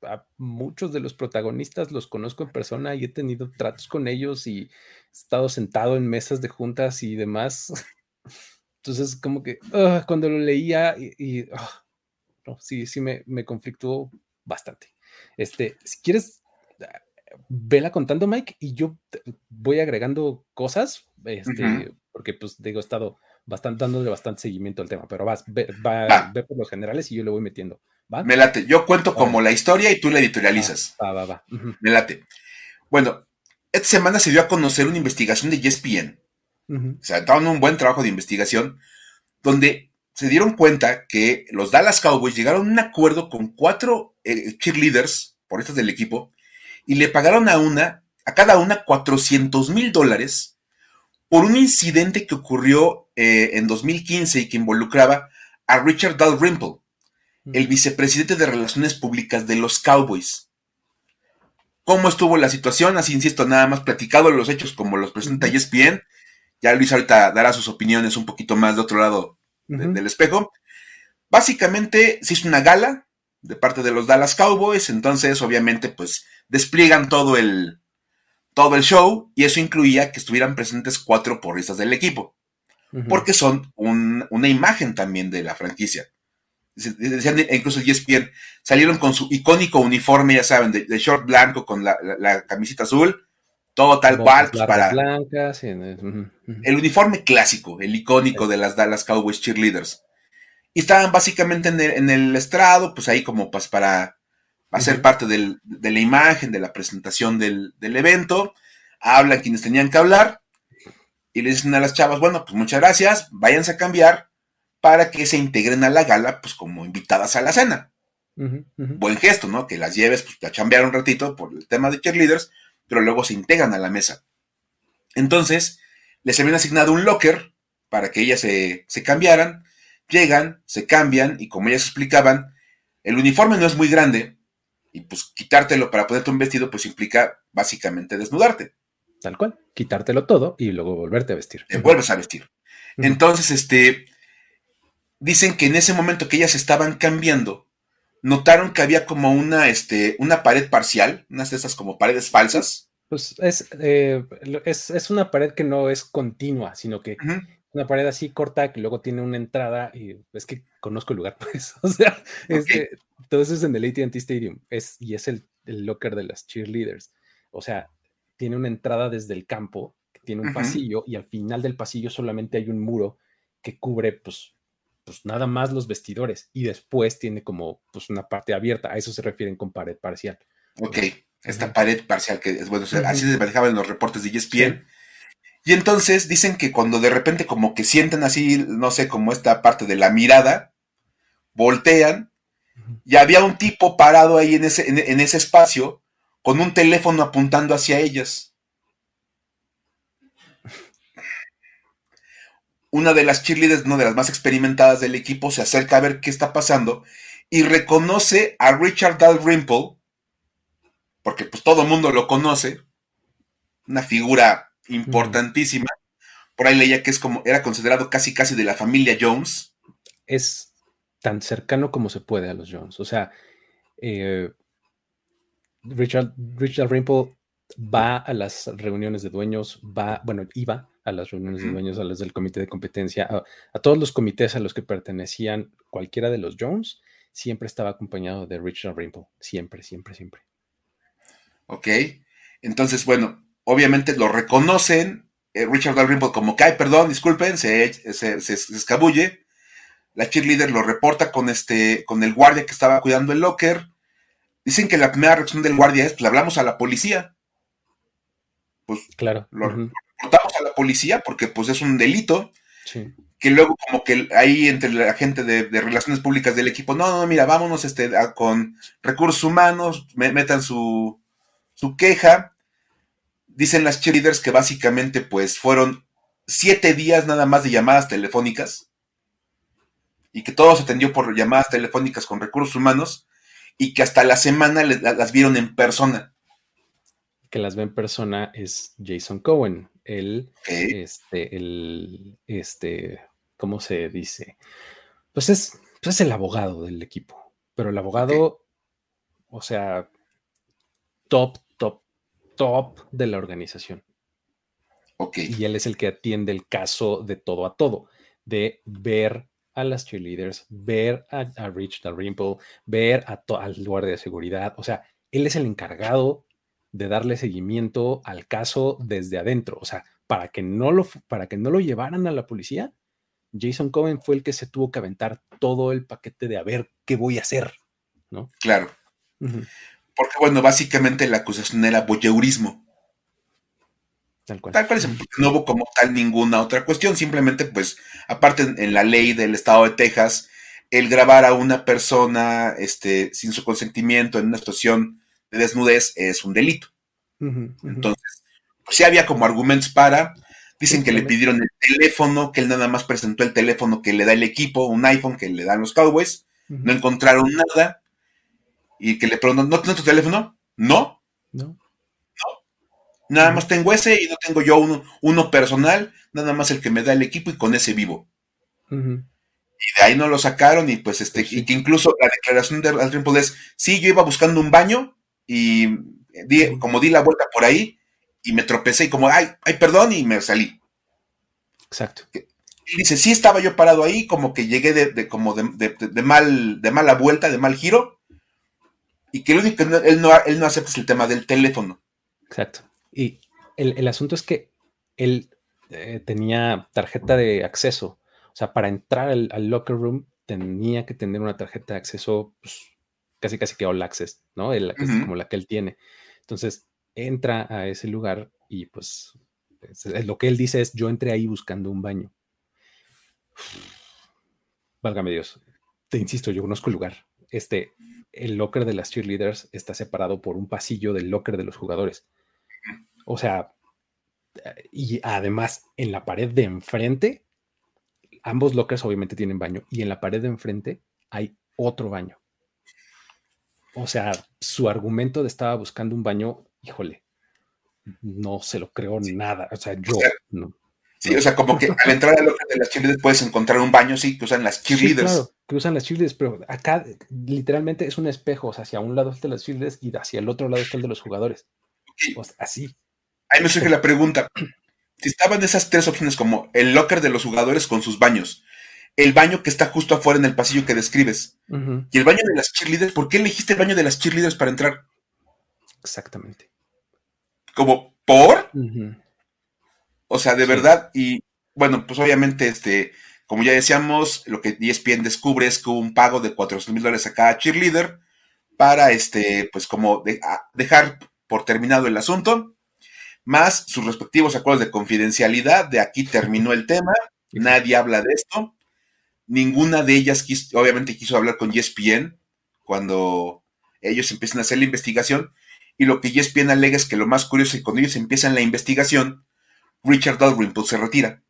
Speaker 1: a muchos de los protagonistas los conozco en persona y he tenido tratos con ellos y he estado sentado en mesas de juntas y demás. <laughs> Entonces, como que ah, cuando lo leía y, ah, sí, sí me, me conflictuó bastante. Este, si quieres, vela contando, Mike, y yo voy agregando cosas, este, porque pues digo, he estado bastante, dándole bastante seguimiento al tema, pero vas, ve, va, ve por los generales y yo le voy metiendo.
Speaker 3: Me late, yo cuento como la historia y tú la editorializas.
Speaker 1: Va, va, va.
Speaker 3: Me late. Bueno, esta semana se dio a conocer una investigación de ESPN. O sea, estaban un buen trabajo de investigación donde se dieron cuenta que los Dallas Cowboys llegaron a un acuerdo con cuatro eh, cheerleaders, por estas del equipo, y le pagaron a una, a cada una 400 mil dólares por un incidente que ocurrió eh, en 2015 y que involucraba a Richard Dalrymple, el vicepresidente de Relaciones Públicas de los Cowboys. ¿Cómo estuvo la situación? Así insisto, nada más platicado los hechos como los presenta ESPN. Ya Luis ahorita dará sus opiniones un poquito más de otro lado del espejo. Básicamente se hizo una gala de parte de los Dallas Cowboys, entonces obviamente pues despliegan todo el, todo el show y eso incluía que estuvieran presentes cuatro porristas del equipo, porque son una imagen también de la franquicia. Decían incluso ESPN, salieron con su icónico uniforme, ya saben, de, short blanco con la, camiseta azul, todo tal cual, pues, para... El uniforme clásico, el icónico de las Dallas Cowboys cheerleaders. Y estaban básicamente en el, estrado, pues ahí como pues para hacer parte de la imagen, de la presentación del, evento. Hablan quienes tenían que hablar y le dicen a las chavas, bueno, pues muchas gracias, váyanse a cambiar para que se integren a la gala, pues como invitadas a la cena. Buen gesto, ¿no? Que las lleves, pues a chambear un ratito por el tema de cheerleaders, pero luego se integran a la mesa. Entonces, les habían asignado un locker para que ellas se, se cambiaran llegan, se cambian y como ellas explicaban, el uniforme no es muy grande y pues quitártelo para ponerte un vestido pues implica básicamente desnudarte.
Speaker 1: Tal cual, quitártelo todo y luego volverte a vestir.
Speaker 3: Te vuelves a vestir. Entonces, este, dicen que en ese momento que ellas estaban cambiando, notaron que había como una, este, una pared parcial, unas de esas como paredes falsas.
Speaker 1: Pues es, eh, es, una pared que no es continua, sino que una pared así corta que luego tiene una entrada y es que conozco el lugar, <laughs> pues, o sea, este, todo eso es en el AT&T Stadium es, y es el, locker de las cheerleaders, o sea, tiene una entrada desde el campo, que tiene un pasillo y al final del pasillo solamente hay un muro que cubre, pues, pues nada más los vestidores y después tiene como, pues, una parte abierta, a eso se refieren con pared parcial.
Speaker 3: Ok, esta pared parcial que es bueno, así se manejaba en los reportes de ESPN. Y entonces dicen que cuando de repente como que sienten así, no sé, como esta parte de la mirada, voltean y había un tipo parado ahí en ese, en, ese espacio con un teléfono apuntando hacia ellas. Una de las cheerleaders, una de las más experimentadas del equipo, se acerca a ver qué está pasando y reconoce a Richard Dalrymple, porque pues todo el mundo lo conoce, una figura importantísima. Por ahí leía que es como, era considerado casi casi de la familia Jones.
Speaker 1: Es tan cercano como se puede a los Jones. O sea, eh, Richard, Richard Dalrymple va a las reuniones de dueños, va, bueno, iba a las reuniones de dueños, a las del comité de competencia, a, todos los comités a los que pertenecían cualquiera de los Jones, siempre estaba acompañado de Richard Rimple, siempre, siempre, siempre.
Speaker 3: Ok, entonces, bueno, obviamente lo reconocen, eh, Richard Dalrymple como que, perdón, disculpen, se, se, escabulle, la cheerleader lo reporta con, este, con el guardia que estaba cuidando el locker, dicen que la primera reacción del guardia es, pues le hablamos a la policía, pues
Speaker 1: claro.
Speaker 3: lo policía porque pues es un delito. Que luego como que ahí entre la gente de, relaciones públicas del equipo, no, no, mira, vámonos este, con recursos humanos, metan su, su queja. Dicen las cheerleaders que básicamente pues fueron siete días nada más de llamadas telefónicas y que todo se atendió por llamadas telefónicas con recursos humanos y que hasta la semana las vieron en persona
Speaker 1: que las ve en persona es Jason Cohen, el, este, el, este, ¿cómo se dice? Pues es, pues es el abogado del equipo, pero el abogado, o sea, top, top, top de la organización.
Speaker 3: Okay.
Speaker 1: Y él es el que atiende el caso de todo a todo, de ver a las cheerleaders, ver a, Rich Dalrymple, ver a al guardia de seguridad. O sea, él es el encargado de darle seguimiento al caso desde adentro. O sea, para que no lo, para que no lo llevaran a la policía, Jason Cohen fue el que se tuvo que aventar todo el paquete de a ver qué voy a hacer, ¿no?
Speaker 3: Claro. Porque, bueno, básicamente la acusación era voyeurismo. Tal cual. Tal cual, no hubo como tal ninguna otra cuestión, simplemente, pues, aparte en la ley del estado de Texas, el grabar a una persona este, sin su consentimiento en una situación de desnudez es un delito. Entonces, pues sí había como argumentos para. Dicen que le pidieron el teléfono, que él nada más presentó el teléfono que le da el equipo, un iPhone que le dan los Cowboys. No encontraron nada. Y que le preguntan, ¿no tienes tu teléfono? No.
Speaker 1: No. No.
Speaker 3: Nada más tengo ese y no tengo yo uno, uno, personal, nada más el que me da el equipo y con ese vivo. Y de ahí no lo sacaron y pues este, pues y que incluso la declaración de Al es, sí, yo iba buscando un baño y como di la vuelta por ahí y me tropecé y como, ay, ay, perdón, y me salí.
Speaker 1: Exacto.
Speaker 3: Y dice, sí estaba yo parado ahí, como que llegué de, como de, mal, de mala vuelta, de mal giro, y que lo único que él, no, él no acepta es el tema del teléfono.
Speaker 1: Exacto. Y el, asunto es que él eh, tenía tarjeta de acceso, o sea, para entrar al, locker room tenía que tener una tarjeta de acceso pues, casi casi que all access, ¿no? El, Como la que él tiene. Entonces, entra a ese lugar y pues lo que él dice es, yo entré ahí buscando un baño. <sighs> Válgame Dios. Te insisto, yo conozco el lugar. Este, el locker de las cheerleaders está separado por un pasillo del locker de los jugadores. O sea, y además en la pared de enfrente, ambos lockers obviamente tienen baño, y en la pared de enfrente hay otro baño. O sea, su argumento de estaba buscando un baño, híjole, no se lo creo nada. O sea, yo no.
Speaker 3: Sí, o sea, como que al entrar al local de las cheerleaders puedes encontrar un baño, sí, que usan las cheerleaders. Sí, claro,
Speaker 1: que usan las cheerleaders, pero acá literalmente es un espejo, o sea, hacia un lado está el de las cheerleaders y hacia el otro lado está el de los jugadores. así.
Speaker 3: Ahí me surge la pregunta. Si estaban esas tres opciones como el locker de los jugadores con sus baños, el baño que está justo afuera en el pasillo que describes. Y el baño de las cheerleaders, ¿por qué elegiste el baño de las cheerleaders para entrar?
Speaker 1: Exactamente.
Speaker 3: Como, ¿por? O sea, de verdad, y bueno, pues obviamente, este, como ya decíamos, lo que ESPN descubre es que hubo un pago de 400 mil dólares a cada cheerleader para, este, pues como dejar por terminado el asunto, más sus respectivos acuerdos de confidencialidad, de aquí terminó el tema, nadie habla de esto, Ninguna de ellas obviamente quiso hablar con ESPN cuando ellos empiezan a hacer la investigación. Y lo que ESPN alega es que lo más curioso es que cuando ellos empiezan la investigación, Richard Dalrymple se retira.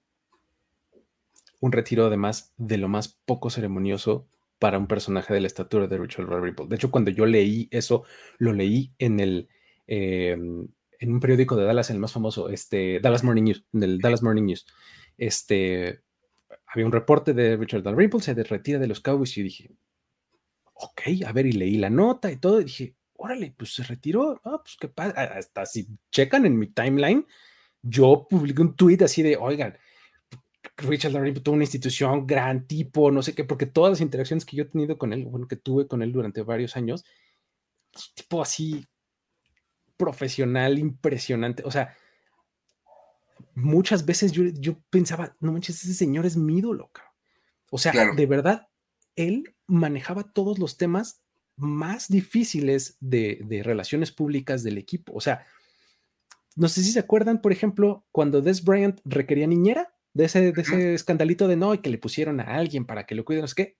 Speaker 1: un retiro además de lo más poco ceremonioso para un personaje de la estatura de Richard Dalrymple. De hecho, cuando yo leí eso, lo leí en el em, en un periódico de Dallas, el más famoso, este Dallas Morning News, del Dallas Morning News. Este había un reporte de Richard Dalrymple, se retira de los Cowboys y dije, ok, a ver, y leí la nota y todo, y dije, órale, pues se retiró, ah, pues qué padre, hasta si checan en mi timeline, yo publiqué un tweet así de, oigan, Richard Dalrymple tuvo una institución, gran tipo, no sé qué, porque todas las interacciones que yo he tenido con él, bueno, que tuve con él durante varios años, tipo así profesional, impresionante, o sea, muchas veces yo, yo pensaba, no manches, ese señor es mi ídolo, o sea, de verdad, él manejaba todos los temas más difíciles de, de relaciones públicas del equipo, o sea, no sé si se acuerdan, por ejemplo, cuando Des Bryant requería niñera, de ese, de ese escandalito de no, y que le pusieron a alguien para que lo cuide, no sé qué,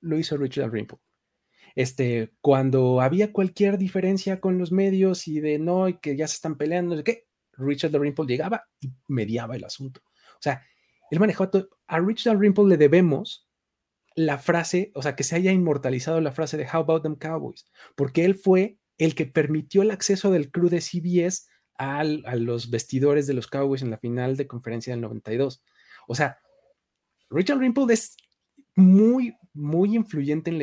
Speaker 1: lo hizo Richard Rimple. Este, cuando había cualquier diferencia con los medios y de no, y que ya se están peleando, qué, Richard Rimple llegaba y mediaba el asunto. O sea, él manejó todo. A Richard Rimple le debemos la frase, o sea, que se haya inmortalizado la frase de How about them Cowboys, porque él fue el que permitió el acceso del crew de CBS a los vestidores de los Cowboys en la final de conferencia del 92. O sea, Richard Rimple es muy, muy influyente en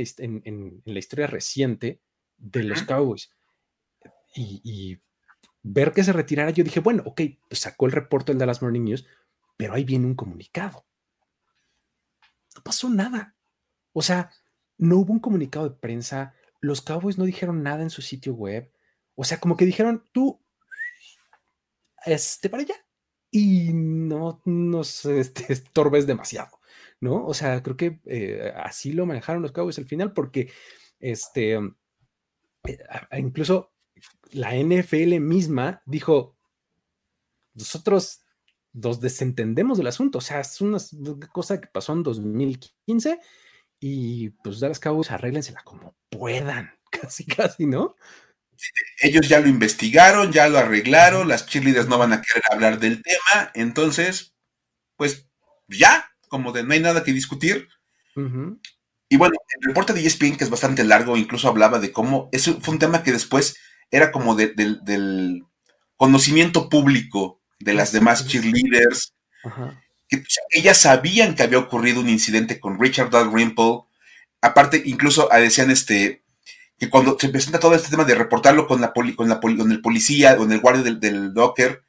Speaker 1: la, historia reciente de los Cowboys. Y, ver que se retirara, yo dije, bueno, ok, pues sacó el reporte del Dallas Morning News, pero ahí viene un comunicado. No pasó nada. O sea, no hubo un comunicado de prensa, los Cowboys no dijeron nada en su sitio web. O sea, como que dijeron, tú, este, para allá y no nos <laughs> este, estorbes demasiado, ¿no? O sea, creo que eh, así lo manejaron los Cowboys al final porque, este, eh, incluso la NFL misma dijo, nosotros nos desentendemos del asunto, o sea, es una cosa que pasó en 2015 y pues Dallas Cowboys arréglensela como puedan, <laughs> casi, casi, ¿no?
Speaker 3: ellos ya lo investigaron, ya lo arreglaron, las cheerleaders no van a querer hablar del tema, entonces, pues ya, como de no hay nada que discutir. Y bueno, el reporte de ESPN, que es bastante largo, incluso hablaba de cómo, eso fue un tema que después era como del conocimiento público de las demás cheerleaders, que ellas sabían que había ocurrido un incidente con Richard Dalrymple, aparte incluso ah, decían este, que cuando se presenta todo este tema de reportarlo con, la con, la con el policía o en el guardia del, del docker,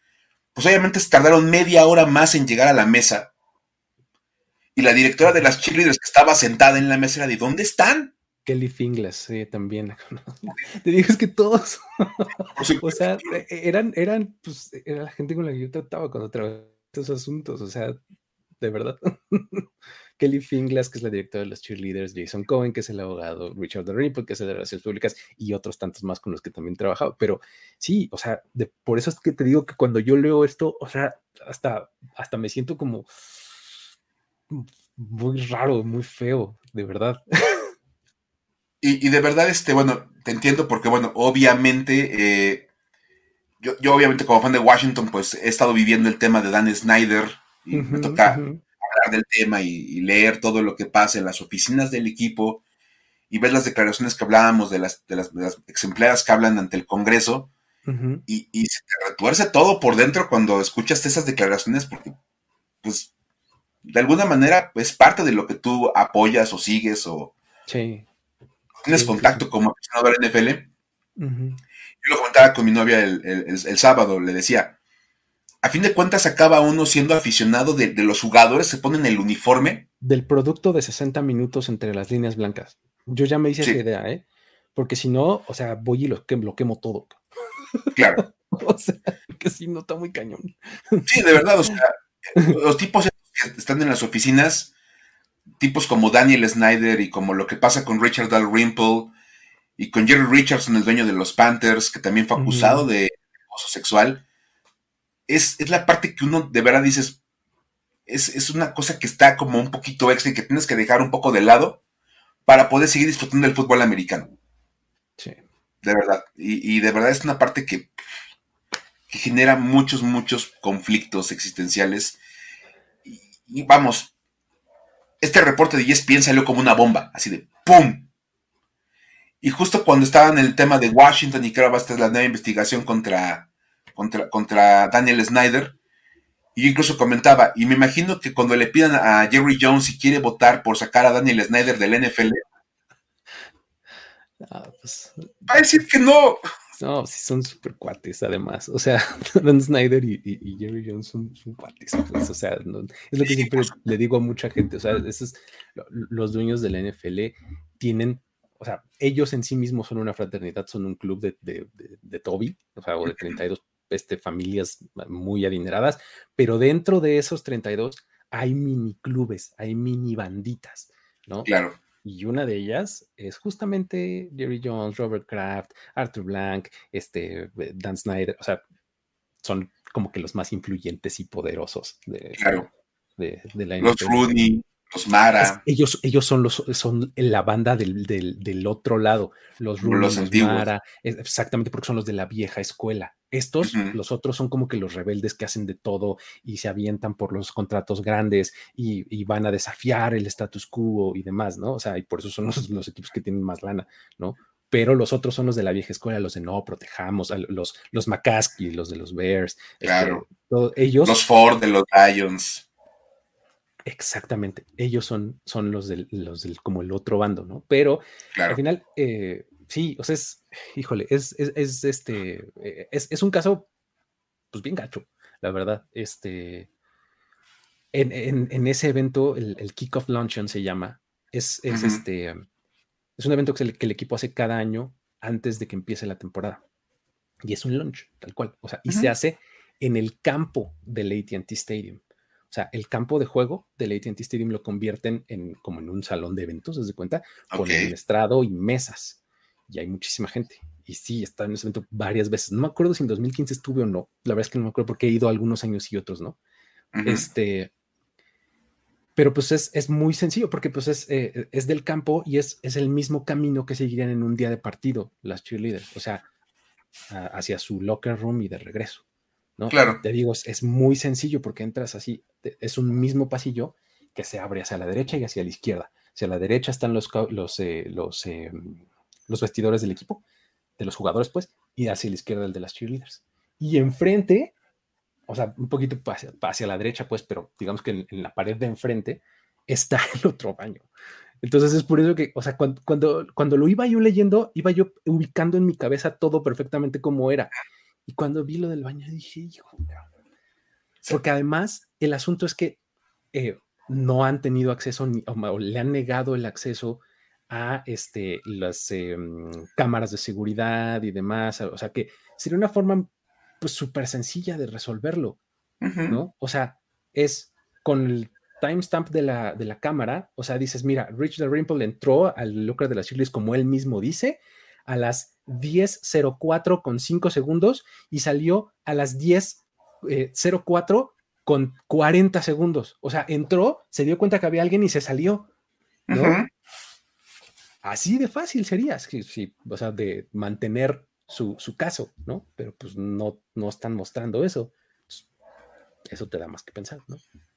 Speaker 3: pues obviamente se tardaron media hora más en llegar a la mesa. Y la directora de las cheerleaders que estaba sentada en la mesa era de ¿dónde están?
Speaker 1: Kelly Finglas, sí, también. <laughs> Te digo, es que todos, <laughs> o sea, e, e, eran, eran, pues, era la gente con la que yo trataba cuando trabajaba estos asuntos, o sea, de verdad. <laughs> Kelly Finglas, que es la directora de los cheerleaders, Jason Cohen, que es el abogado, Richard Ripple, que es el de Relaciones Públicas, y otros tantos más con los que también he trabajado. Pero sí, o sea, por eso es que te digo que cuando yo leo esto, o sea, hasta, hasta me siento como muy raro, muy feo, de verdad.
Speaker 3: Y, de verdad, este, bueno, te entiendo porque, bueno, obviamente, eh, yo, yo, obviamente como fan de Washington, pues he estado viviendo el tema de Dan Snyder y me toca hablar del tema y, leer todo lo que pasa en las oficinas del equipo y ver las declaraciones que hablábamos de las, de las, ex empleadas que hablan ante el Congreso y, se te retuerce todo por dentro cuando escuchas esas declaraciones porque, pues, de alguna manera es parte de lo que tú apoyas o sigues o tienes contacto como aficionado a la NFL. Yo lo comentaba con mi novia el sábado, le decía, a fin de cuentas acaba uno siendo aficionado de, los jugadores, se ponen el uniforme.
Speaker 1: Del producto de 60 minutos entre las líneas blancas. Yo ya me hice esa idea, ¿eh? Porque si no, o sea, voy y lo, lo quemo todo.
Speaker 3: Claro. <laughs>
Speaker 1: o sea, que si no está muy cañón.
Speaker 3: sí, de verdad, o sea, los tipos que están en las oficinas, tipos como Daniel Snyder y como lo que pasa con Richard Dalrymple y con Jerry Richardson, el dueño de los Panthers, que también fue acusado de acoso sexual es, la parte que uno de verdad dices, es, una cosa que está como un poquito extra y que tienes que dejar un poco de lado para poder seguir disfrutando del fútbol americano.
Speaker 1: Sí.
Speaker 3: De verdad. Y, de verdad es una parte que, que genera muchos, muchos conflictos existenciales. Y, vamos, este reporte de ESPN salió como una bomba, así de ¡pum! Y justo cuando estaban en el tema de Washington y que ahora va a estar la nueva investigación contra, contra, contra Daniel Snyder, y incluso comentaba, y me imagino que cuando le pidan a Jerry Jones si quiere votar por sacar a Daniel Snyder del NFL, ah, pues, va a decir que no.
Speaker 1: No, sí son súper cuates, además. O sea, <laughs> Dan Snyder y, Jerry Jones son, cuates. Pues, o sea, es lo que siempre le digo a mucha gente. O sea, esos, los dueños de la NFL tienen, o sea, ellos en sí mismos son una fraternidad, son un club de, de, de, Toby, o sea, o de 32 este, familias muy adineradas, pero dentro de esos 32 hay mini clubes, hay mini banditas, ¿no?
Speaker 3: Claro.
Speaker 1: Y una de ellas es justamente Jerry Jones, Robert Kraft, Arthur Blank, este, eh, Dan Snyder, o sea, son como que los más influyentes y poderosos de, de, la
Speaker 3: Los Rooney, los Mara.
Speaker 1: ellos, ellos son los son la banda del, del, otro lado, los Rooney, los, Mara, exactamente porque son los de la vieja escuela. Estos, los otros son como que los rebeldes que hacen de todo y se avientan por los contratos grandes y, van a desafiar el status quo y demás, ¿no? O sea, y por eso son <laughs> los, equipos que tienen más lana, ¿no? Pero los otros son los de la vieja escuela, los de no, protejamos, los, los McCaskey, los de los Bears.
Speaker 3: Este, claro. ellos. Los Ford de los Lions.
Speaker 1: Exactamente, ellos son, son los, del, los del, como el otro bando, ¿no? Pero al final, eh, sí, o sea, es, híjole, es, es, este, eh, es, un caso, pues bien gacho, la verdad. Este, en, ese evento, el, el Kickoff Luncheon se llama, es, este, es un evento que, el, equipo hace cada año antes de que empiece la temporada. Y es un lunch, tal cual. O sea, y se hace en el campo del ATT Stadium. O sea, el campo de juego del ATT Stadium lo convierten en como en un salón de eventos, ¿se cuenta? Con el estrado y mesas y hay muchísima gente. Y sí, está en ese evento varias veces. No me acuerdo si en 2015 estuve o no. La verdad es que no me acuerdo porque he ido algunos años y otros, ¿no? Este. Pero pues es, muy sencillo porque pues es, eh, es del campo y es, es el mismo camino que seguirían en un día de partido las cheerleaders. O sea, hacia su locker room y de regreso. ¿no?
Speaker 3: Claro.
Speaker 1: Te digo, es, muy sencillo porque entras así, es un mismo pasillo que se abre hacia la derecha y hacia la izquierda. Hacia la derecha están los, los, eh, los em, los vestidores del equipo, de los jugadores, pues, y hacia la izquierda el de las cheerleaders. Y enfrente, o sea, un poquito hacia, la derecha, pues, pero digamos que en, la pared de enfrente está <laughs> el otro baño. Entonces es por eso que, o sea, cuando, cuando, lo iba yo leyendo, iba yo ubicando en mi cabeza todo perfectamente como era. Y cuando vi lo del baño dije, hijo, porque además el asunto es que eh, no han tenido acceso ni, o, le han negado el acceso a este, las em, cámaras de seguridad y demás. O sea que sería una forma pues súper sencilla de resolverlo, ¿no? O sea, es con el timestamp de la, de la cámara, o sea, dices, mira, Rich the Rimple entró al locker de las Shirley como él mismo dice, a las 10.04 con 5 segundos y salió a las 10.04 eh, con 40 segundos. O sea, entró, se dio cuenta que había alguien y se salió, ¿no? Así de fácil sería, sí, o sea, de mantener su, caso, ¿no? Pero pues no, no están mostrando eso. Eso te da más que pensar, ¿no?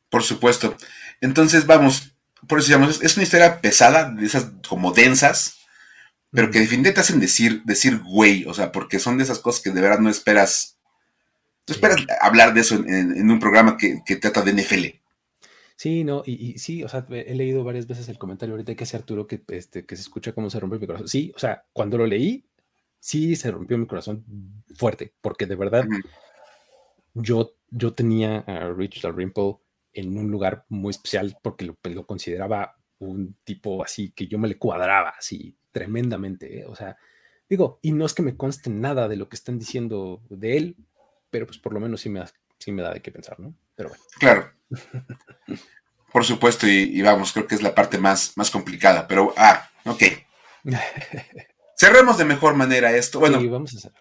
Speaker 3: Por supuesto. Entonces, vamos, por eso digamos, es una historia pesada, de esas como densas, pero que definitivamente te hacen decir, decir güey, o sea, porque son de esas cosas que de verdad no esperas. Tú esperas hablar de eso en, un programa que, que, trata de NFL.
Speaker 1: Sí, no, y, sí, o sea, he leído varias veces el comentario ahorita que hace Arturo que, este, que se escucha cómo se rompe mi corazón. Sí, o sea, cuando lo leí, sí se rompió mi corazón fuerte, porque de verdad yo, yo tenía a Rich Dalrymple en un lugar muy especial porque lo, lo, consideraba un tipo así que yo me le cuadraba así tremendamente, ¿eh? o sea, digo, y no es que me conste nada de lo que están diciendo de él, pero pues por lo menos sí me, sí me da de qué pensar, ¿no? Pero bueno.
Speaker 3: Claro. <laughs> Por supuesto, y, vamos, creo que es la parte más, más complicada, pero, ah, ok. <laughs> Cerremos de mejor manera esto. Bueno,
Speaker 1: vamos a hacer.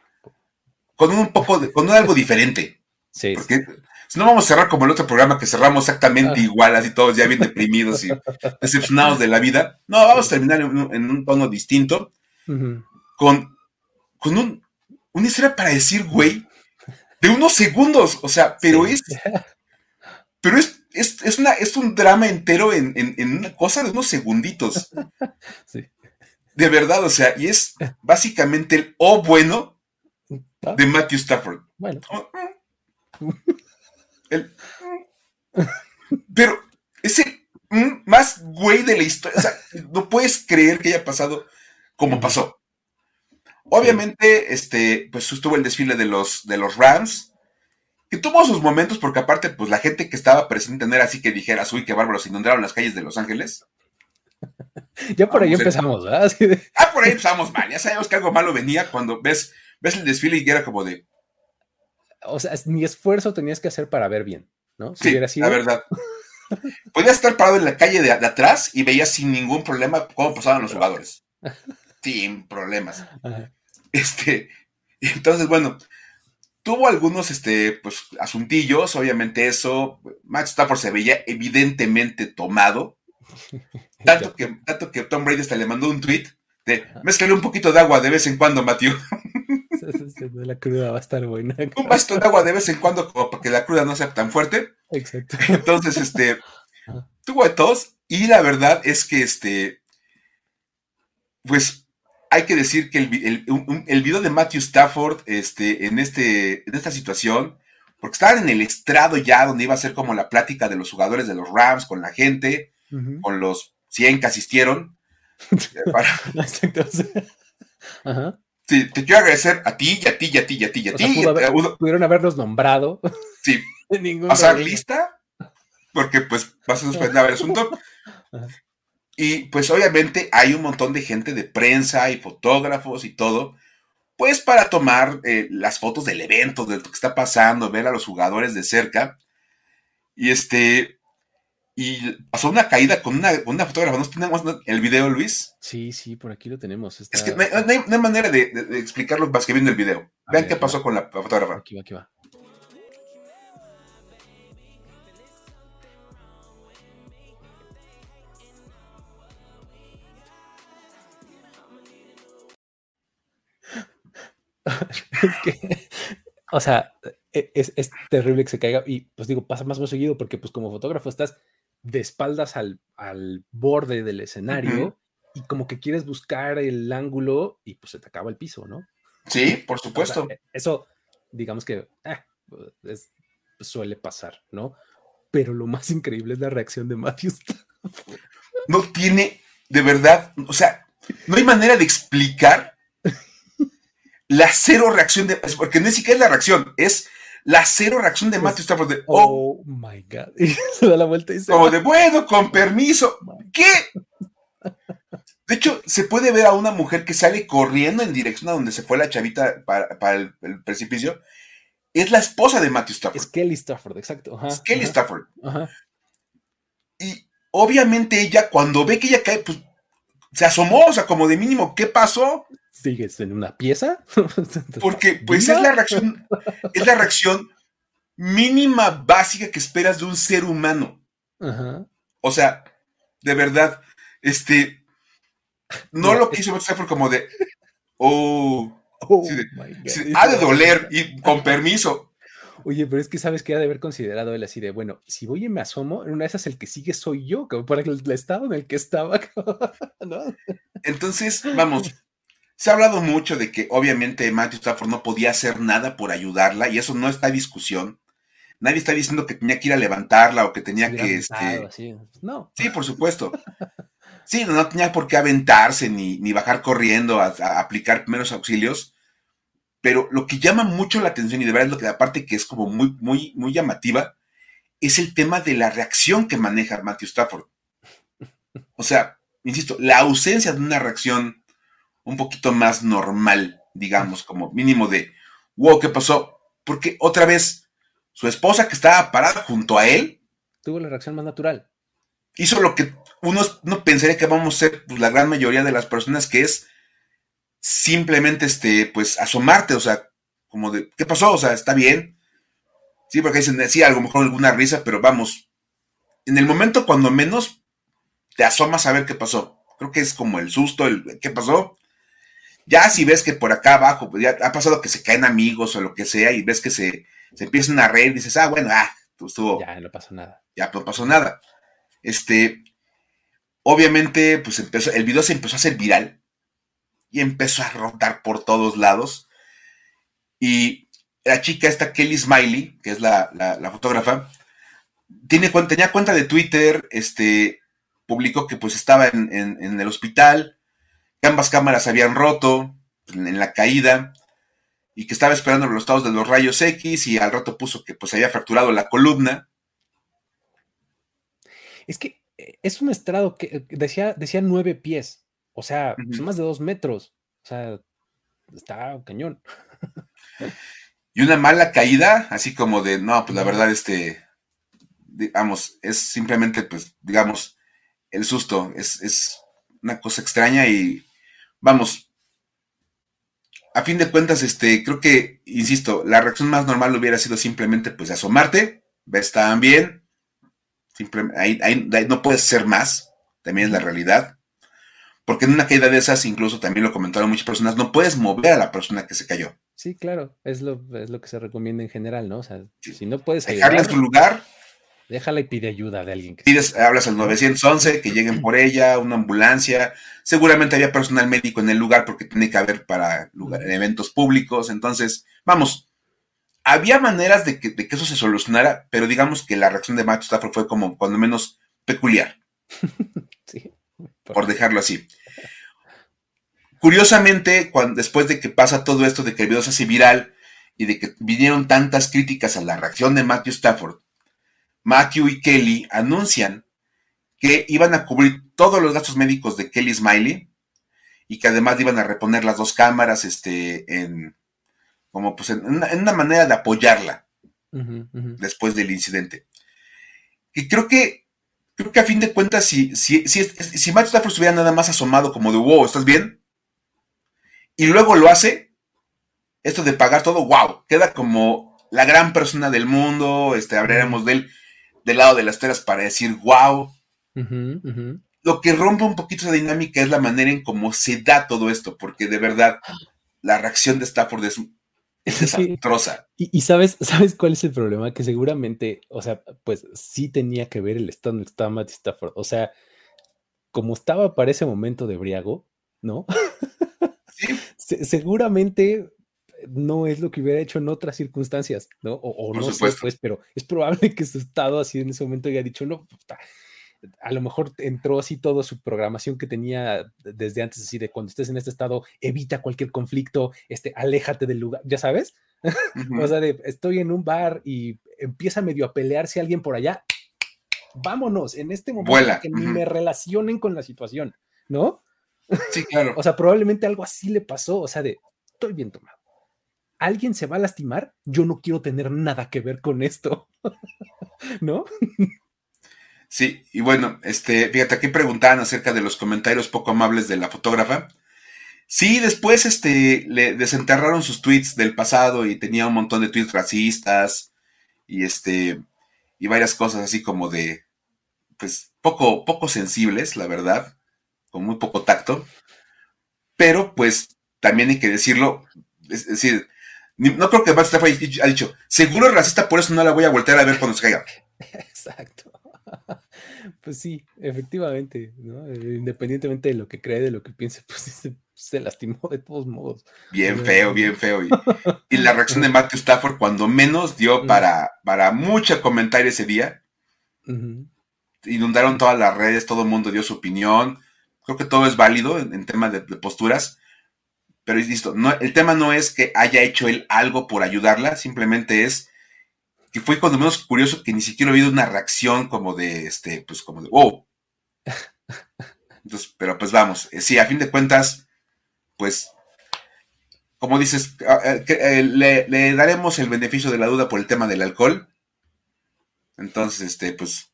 Speaker 3: Con un poco de, con algo diferente.
Speaker 1: Sí.
Speaker 3: Porque si no vamos a cerrar como el otro programa que cerramos exactamente ah. igual, así todos ya bien deprimidos y <laughs> decepcionados de la vida. No, vamos a terminar en un, tono distinto. Con, con un, una historia para decir, güey, de unos segundos. O sea, pero es pero es, es, una, es un drama entero en, una cosa de unos segunditos. <laughs> Sí. De verdad, o sea, y es básicamente el O bueno ah. de Matthew Stafford. Bueno. Oh, mm. pero es el mm, más güey de la historia. O sea, no puedes creer que haya pasado como pasó. Obviamente, este, pues estuvo el desfile de los, de los Rams, que tuvo sus momentos, porque aparte, pues la gente que estaba presente en así que dijera, uy, qué bárbaro, se inundaron las calles de Los Ángeles. <laughs>
Speaker 1: ya por ahí empezamos, ¿verdad? <laughs>
Speaker 3: Ah, por ahí empezamos mal, ya sabemos que algo malo venía cuando ves, ves el desfile y era como de...
Speaker 1: O sea, ni esfuerzo tenías que hacer para ver bien, ¿no?
Speaker 3: sí, la verdad. <laughs> Podías estar parado en la calle de, atrás y veías sin ningún problema cómo pasaban los jugadores. Sin problemas. <laughs> Este, entonces, bueno, tuvo algunos, este, pues, asuntillos, obviamente eso. Matt Stafford se veía evidentemente tomado. <laughs> Tanto que, tanto que Tom Brady hasta le mandó un tweet de mezclale un poquito de agua de vez en cuando, Matthew. <laughs>
Speaker 1: La cruda va a estar buena.
Speaker 3: Un vasito de agua de vez en cuando, como para que la cruda no sea tan fuerte. Exacto. Entonces, este, tuvo de todos. Y la verdad es que, este, pues hay que decir que el, video de Matthew Stafford este, en, este, en esta situación, porque estaban en el estrado ya donde iba a ser como la plática de los jugadores de los Rams con la gente, con los 100 que asistieron. <laughs> <laughs> Sí, te quiero agradecer a ti y a ti y a ti y a ti y a ti.
Speaker 1: pudieron haberlos nombrado.
Speaker 3: Sí. <laughs> Pasar lista, porque pues vas a suspender el asunto. Y pues obviamente hay un montón de gente de prensa y fotógrafos y todo, pues para tomar eh, las fotos del evento, de lo que está pasando, ver a los jugadores de cerca. Y este, y pasó una caída con una, fotógrafa. ¿No tenemos el video, Luis?
Speaker 1: Sí, sí, por aquí lo tenemos.
Speaker 3: Es que no hay, manera de, explicarlo más que viendo el video. Vean qué pasó con la fotógrafa.
Speaker 1: Aquí va, aquí va. <laughs> es que, o sea, e, es, terrible que se caiga y pues digo, pasa más muy seguido porque pues como fotógrafo estás de espaldas al, borde del escenario y como que quieres buscar el ángulo y pues se te acaba el piso, ¿no?
Speaker 3: Sí, por supuesto.
Speaker 1: E, eso, digamos que ah, suele pasar, ¿no? Pero lo más increíble es la reacción de Matthews.
Speaker 3: No tiene, de verdad, o sea, no hay manera de explicar la cero reacción de. Porque no es siquiera es la reacción, es la cero reacción de Matthew Stafford de.
Speaker 1: Oh, oh my God. <laughs> Y se da la vuelta y
Speaker 3: dice. Como de, bueno, con permiso. ¿Qué? De hecho, se puede ver a una mujer que sale corriendo en dirección a donde se fue la chavita para, el, precipicio. Es la esposa de Matthew Stafford.
Speaker 1: Es Kelly Stafford, exacto.
Speaker 3: es Kelly Stafford. Y obviamente ella, cuando ve que ella cae, pues se asomó, o sea, como de mínimo, ¿qué pasó?
Speaker 1: ¿Sigues en una pieza? <laughs>
Speaker 3: Porque, pues, es la reacción, es la reacción mínima básica que esperas de un ser humano. O sea, de verdad, este, no lo quiso fue como de, oh, oh ha de doler y con permiso.
Speaker 1: Oye, pero es que sabes que ha de haber considerado él así de, bueno, si voy y me asomo, en una de esas el que sigue soy yo, como para el, estado en el que estaba. <laughs> ¿no?
Speaker 3: Entonces, vamos, se ha hablado mucho de que obviamente Matthew Stafford no podía hacer nada por ayudarla y eso no está en discusión. Nadie está diciendo que tenía que ir a levantarla o que tenía que... Este... No. Sí, por supuesto. Sí, no, tenía por qué aventarse ni, ni bajar corriendo a, a, aplicar primeros auxilios. Pero lo que llama mucho la atención y de verdad es lo que aparte que es como muy, muy, muy llamativa, es el tema de la reacción que maneja Matthew Stafford. O sea, insisto, la ausencia de una reacción un poquito más normal, digamos, como mínimo de, wow, ¿qué pasó? Porque otra vez, su esposa que estaba parada junto a él.
Speaker 1: Tuvo la reacción más natural.
Speaker 3: Hizo lo que uno no pensaría que vamos a ser pues, la gran mayoría de las personas, que es simplemente, este, pues, asomarte, o sea, como de, ¿qué pasó? O sea, ¿está bien? Sí, porque dicen, sí, a lo mejor alguna risa, pero vamos, en el momento cuando menos te asomas a ver qué pasó. Creo que es como el susto, el qué pasó, ya si ves que por acá abajo, pues ya ha pasado que se caen amigos o lo que sea y ves que se, se empiezan a reír, dices, ah, bueno, ah, estuvo.
Speaker 1: Ya, no pasó nada.
Speaker 3: Ya no pasó nada. Este, obviamente, pues empezó, el video se empezó a hacer viral y empezó a rotar por todos lados. Y la chica esta, Kelly Smiley, que es la, fotógrafa, tiene, tenía cuenta de Twitter, este, publicó que pues estaba en, en el hospital, ambas cámaras habían roto en la caída y que estaba esperando los estados de los rayos X y al rato puso que pues había fracturado la columna.
Speaker 1: Es que eh, es un estrado que eh, decía, decía nueve pies, o sea, pues, más de dos metros, o sea, está cañón.
Speaker 3: Y una mala caída, así como de, no, pues la verdad, este, digamos, es simplemente, pues, digamos, el susto, es, es una cosa extraña y vamos, a fin de cuentas, este, creo que, insisto, la reacción más normal hubiera sido simplemente, pues, asomarte, ves, estaban bien, simplemente, ahí, no puedes ser más, también es la realidad, porque en una caída de esas, incluso también lo comentaron muchas personas, no puedes mover a la persona que se cayó.
Speaker 1: Sí, claro, es lo, es lo que se recomienda en general, ¿no? O sea, si no puedes
Speaker 3: Dejarla en su lugar,
Speaker 1: Déjala y pide ayuda de alguien.
Speaker 3: Que Pides, hablas al 911, que lleguen por ella, una ambulancia. Seguramente había personal médico en el lugar porque tiene que haber para eventos públicos. Entonces, vamos, había maneras de que, eso se solucionara, pero digamos que la reacción de Matt Stafford fue como, cuando menos, peculiar. <laughs> sí. Por dejarlo así. Curiosamente, cuando, después de que pasa todo esto, de que el video se hace viral y de que vinieron tantas críticas a la reacción de Matthew Stafford, Matthew y Kelly anuncian que iban a cubrir todos los gastos médicos de Kelly Smiley y que además iban a reponer las dos cámaras este, en, como pues en, una, manera de apoyarla después del incidente. Y creo que, creo que a fin de cuentas, si, si, si, si Matthew Stafford estuviera nada más asomado como de, wow, ¿estás bien? Y luego lo hace, esto de pagar todo, wow, queda como la gran persona del mundo, este, hablaremos de él del lado de las telas para decir wow. Lo que rompe un poquito esa dinámica es la manera en cómo se da todo esto, porque de verdad la reacción de Stafford es, desastrosa.
Speaker 1: Y, sabes, sabes cuál es el problema, que seguramente, o sea, pues sí tenía que ver el estado en el que estaba Matt Stafford. O sea, como estaba para ese momento de briago, ¿no? Sí. <laughs> seguramente no es lo que hubiera hecho en otras circunstancias, ¿no? O, no sé, pues, pero es probable que su estado así en ese momento haya dicho, no, a lo mejor entró así toda su programación que tenía desde antes, así de cuando estés en este estado, evita cualquier conflicto, este, aléjate del lugar, ya sabes. <laughs> o sea, de, estoy en un bar y empieza medio a pelearse alguien por allá, vámonos, en este momento que ni me relacionen con la situación, ¿no?
Speaker 3: Sí, claro. <laughs>
Speaker 1: o sea, probablemente algo así le pasó, o sea, de, estoy bien tomado alguien se va a lastimar, yo no quiero tener nada que ver con esto. <laughs> ¿No?
Speaker 3: Sí, y bueno, este, fíjate, aquí preguntaban acerca de los comentarios poco amables de la fotógrafa. Sí, después este, le desenterraron sus tweets del pasado y tenía un montón de tweets racistas y este, y varias cosas así como de, pues, poco, poco sensibles, la verdad, con muy poco tacto. Pero, pues, también hay que decirlo, es decir, no creo que Matt Stafford haya dicho, seguro es racista, por eso no la voy a voltear a ver cuando se caiga. <laughs>
Speaker 1: Exacto. Pues sí, efectivamente, Independientemente de lo que cree, de lo que piense, <laughs> pues se, lastimó de todos modos.
Speaker 3: Bien feo, bien feo. Y, <laughs> la reacción de Matthew Stafford, cuando menos, dio para, para mucho comentario ese día. Inundaron todas las redes, todo el mundo dio su opinión. Creo que todo es válido en, temas de posturas pero insisto, no, el tema no es que haya hecho él algo por ayudarla, simplemente es que fue cuando menos curioso que ni siquiera ha habido una reacción como de, este, pues como de, oh. <laughs> Entonces, pero pues vamos, eh, sí, a fin de cuentas, pues, como dices, eh, eh, le, le, daremos el beneficio de la duda por el tema del alcohol. Entonces, este, pues,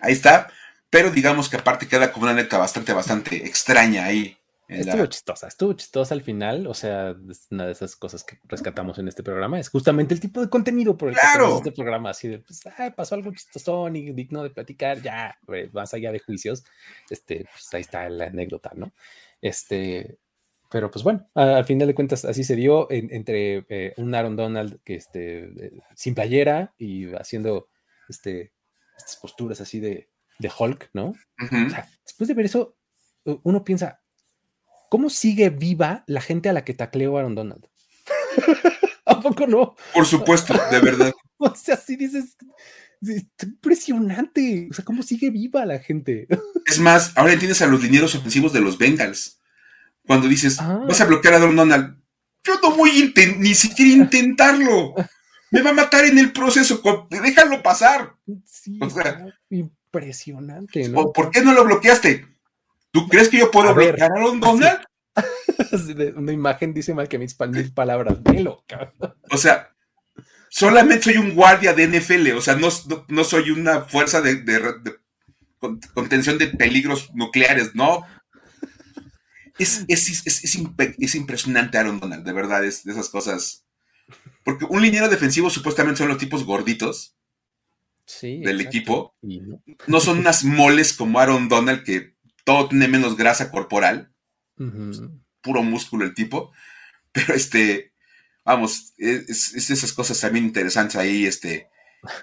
Speaker 3: ahí está. Pero digamos que aparte queda como una neta bastante, bastante extraña ahí
Speaker 1: Estuvo chistosa, estuvo chistosa al final, o sea, es una de esas cosas que rescatamos en este programa, es justamente el tipo de contenido por el que hacemos este programa, así de, pues, pasó algo chistoso y digno de platicar, ya, más allá de juicios, este, pues ahí está la anécdota, ¿no? Este, pero pues bueno, al final de cuentas así se dio entre eh, un Aaron Donald que este, sin playera y haciendo este, estas posturas así de, de Hulk, ¿no? o sea, después de ver eso, uno piensa, ¿cómo sigue viva la gente a la que tacleó Aaron Donald? <laughs> ¿A poco no?
Speaker 3: Por supuesto, de verdad. <laughs>
Speaker 1: o sea, si dices, impresionante. O sea, ¿cómo sigue viva la gente? <laughs>
Speaker 3: es más, ahora entiendes a los linieros ofensivos de los Bengals. Cuando dices, ah. vas a bloquear a Aaron Donald, yo no voy a ni siquiera intentarlo. Me va a matar en el proceso. Déjalo pasar.
Speaker 1: Sí, impresionante. ¿no?
Speaker 3: ¿Por qué no lo bloqueaste? ¿Tú crees que yo puedo bloquear a Aaron Donald? <laughs>
Speaker 1: Una imagen dice mal que mis mil palabras. Velo,
Speaker 3: O sea, solamente soy un guardia de NFL. O sea, no, no, soy una fuerza de, contención de peligros nucleares, ¿no? Es, es, impresionante Aaron Donald, de verdad, es de esas cosas. Porque un liniero defensivo supuestamente son los tipos gorditos del equipo. no. son unas moles como Aaron Donald que todo tiene menos grasa corporal. Puro músculo el tipo. <laughs> Pero este, vamos, es, esas cosas también interesantes ahí. Este,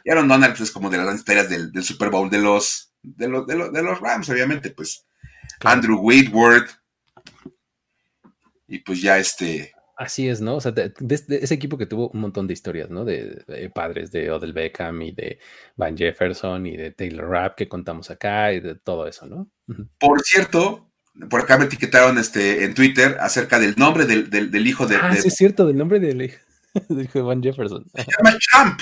Speaker 3: Aaron Donald pues, es como de las historias del, Super Bowl de los, de los, de los, Rams, obviamente, pues. Andrew Whitworth. Y pues ya este.
Speaker 1: Así es, ¿no? O sea, de, ese equipo que tuvo un montón de historias, ¿no? De, padres de Odell Beckham y de Van Jefferson y de Taylor Rapp que contamos acá y de todo eso, ¿no?
Speaker 3: Por cierto, por acá me etiquetaron este, en Twitter acerca del nombre del, hijo de.
Speaker 1: Ah, sí, es cierto, del nombre <laughs> del hijo, de Van Jefferson.
Speaker 3: Se llama Champ.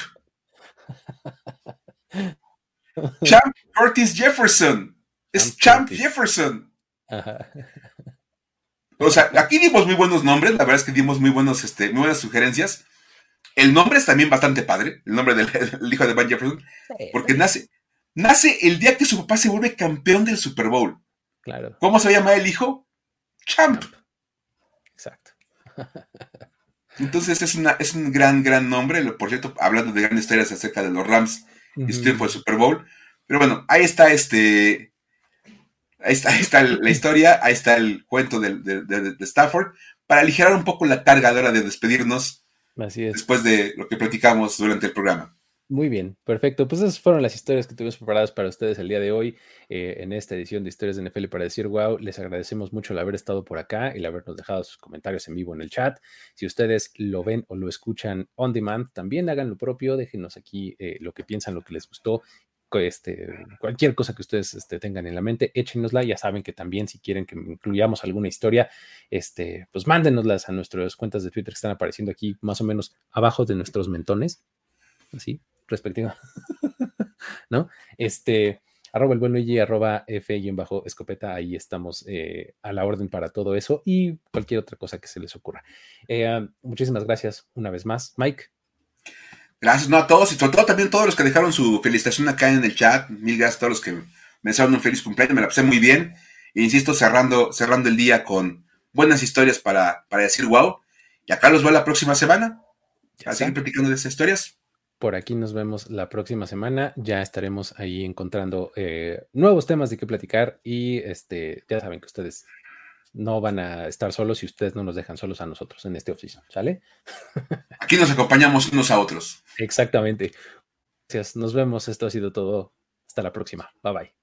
Speaker 3: <laughs> Champ Curtis Jefferson. Es Champ, Jefferson. O sea, aquí dimos muy buenos nombres, la verdad es que dimos muy, buenos, este, muy buenas sugerencias. El nombre es también bastante padre, el nombre del, <laughs> hijo de Van Jefferson, porque nace, nace el día que su papá se vuelve campeón del Super Bowl.
Speaker 1: Claro.
Speaker 3: ¿Cómo se llama el hijo? Champ.
Speaker 1: Exacto. <laughs>
Speaker 3: Entonces es, una, es un gran, gran nombre. Por cierto, hablando de grandes historias acerca de los Rams y su tiempo de Super Bowl. Pero bueno, ahí está este. Ahí está, está la historia, ahí está el cuento de, de, Stafford, para aligerar un poco la carga de hora de despedirnos
Speaker 1: Así es.
Speaker 3: después de lo que platicamos durante el programa.
Speaker 1: Muy bien, perfecto. Pues esas fueron las historias que tuvimos preparadas para ustedes el día de hoy eh, en esta edición de Historias de NFL para decir wow. Les agradecemos mucho el haber estado por acá y el habernos dejado sus comentarios en vivo en el chat. Si ustedes lo ven o lo escuchan on demand, también hagan lo propio. Déjenos aquí eh, lo que piensan, lo que les gustó. Este, cualquier cosa que ustedes este, tengan en la mente, échenosla. Ya saben que también si quieren que incluyamos alguna historia, este, pues mándenoslas a nuestras cuentas de Twitter que están apareciendo aquí más o menos abajo de nuestros mentones. Así, respectiva, <laughs> ¿no? Este, arroba el buen Luigi, arroba F y en bajo escopeta, ahí estamos eh, a la orden para todo eso y cualquier otra cosa que se les ocurra. Eh, muchísimas gracias una vez más, Mike.
Speaker 3: Gracias no, a todos y sobre todo también a todos los que dejaron su felicitación acá en el chat. Mil gracias a todos los que me desearon un feliz cumpleaños, me la pasé muy bien. E insisto, cerrando, cerrando el día con buenas historias para, para decir wow. Y acá los veo la próxima semana. A seguir platicando de esas historias.
Speaker 1: Por aquí nos vemos la próxima semana. Ya estaremos ahí encontrando eh, nuevos temas de qué platicar y este, ya saben que ustedes no van a estar solos si ustedes no nos dejan solos a nosotros en este oficio, ¿sale?
Speaker 3: Aquí nos acompañamos unos a otros.
Speaker 1: Exactamente. Gracias, nos vemos. Esto ha sido todo. Hasta la próxima. Bye bye.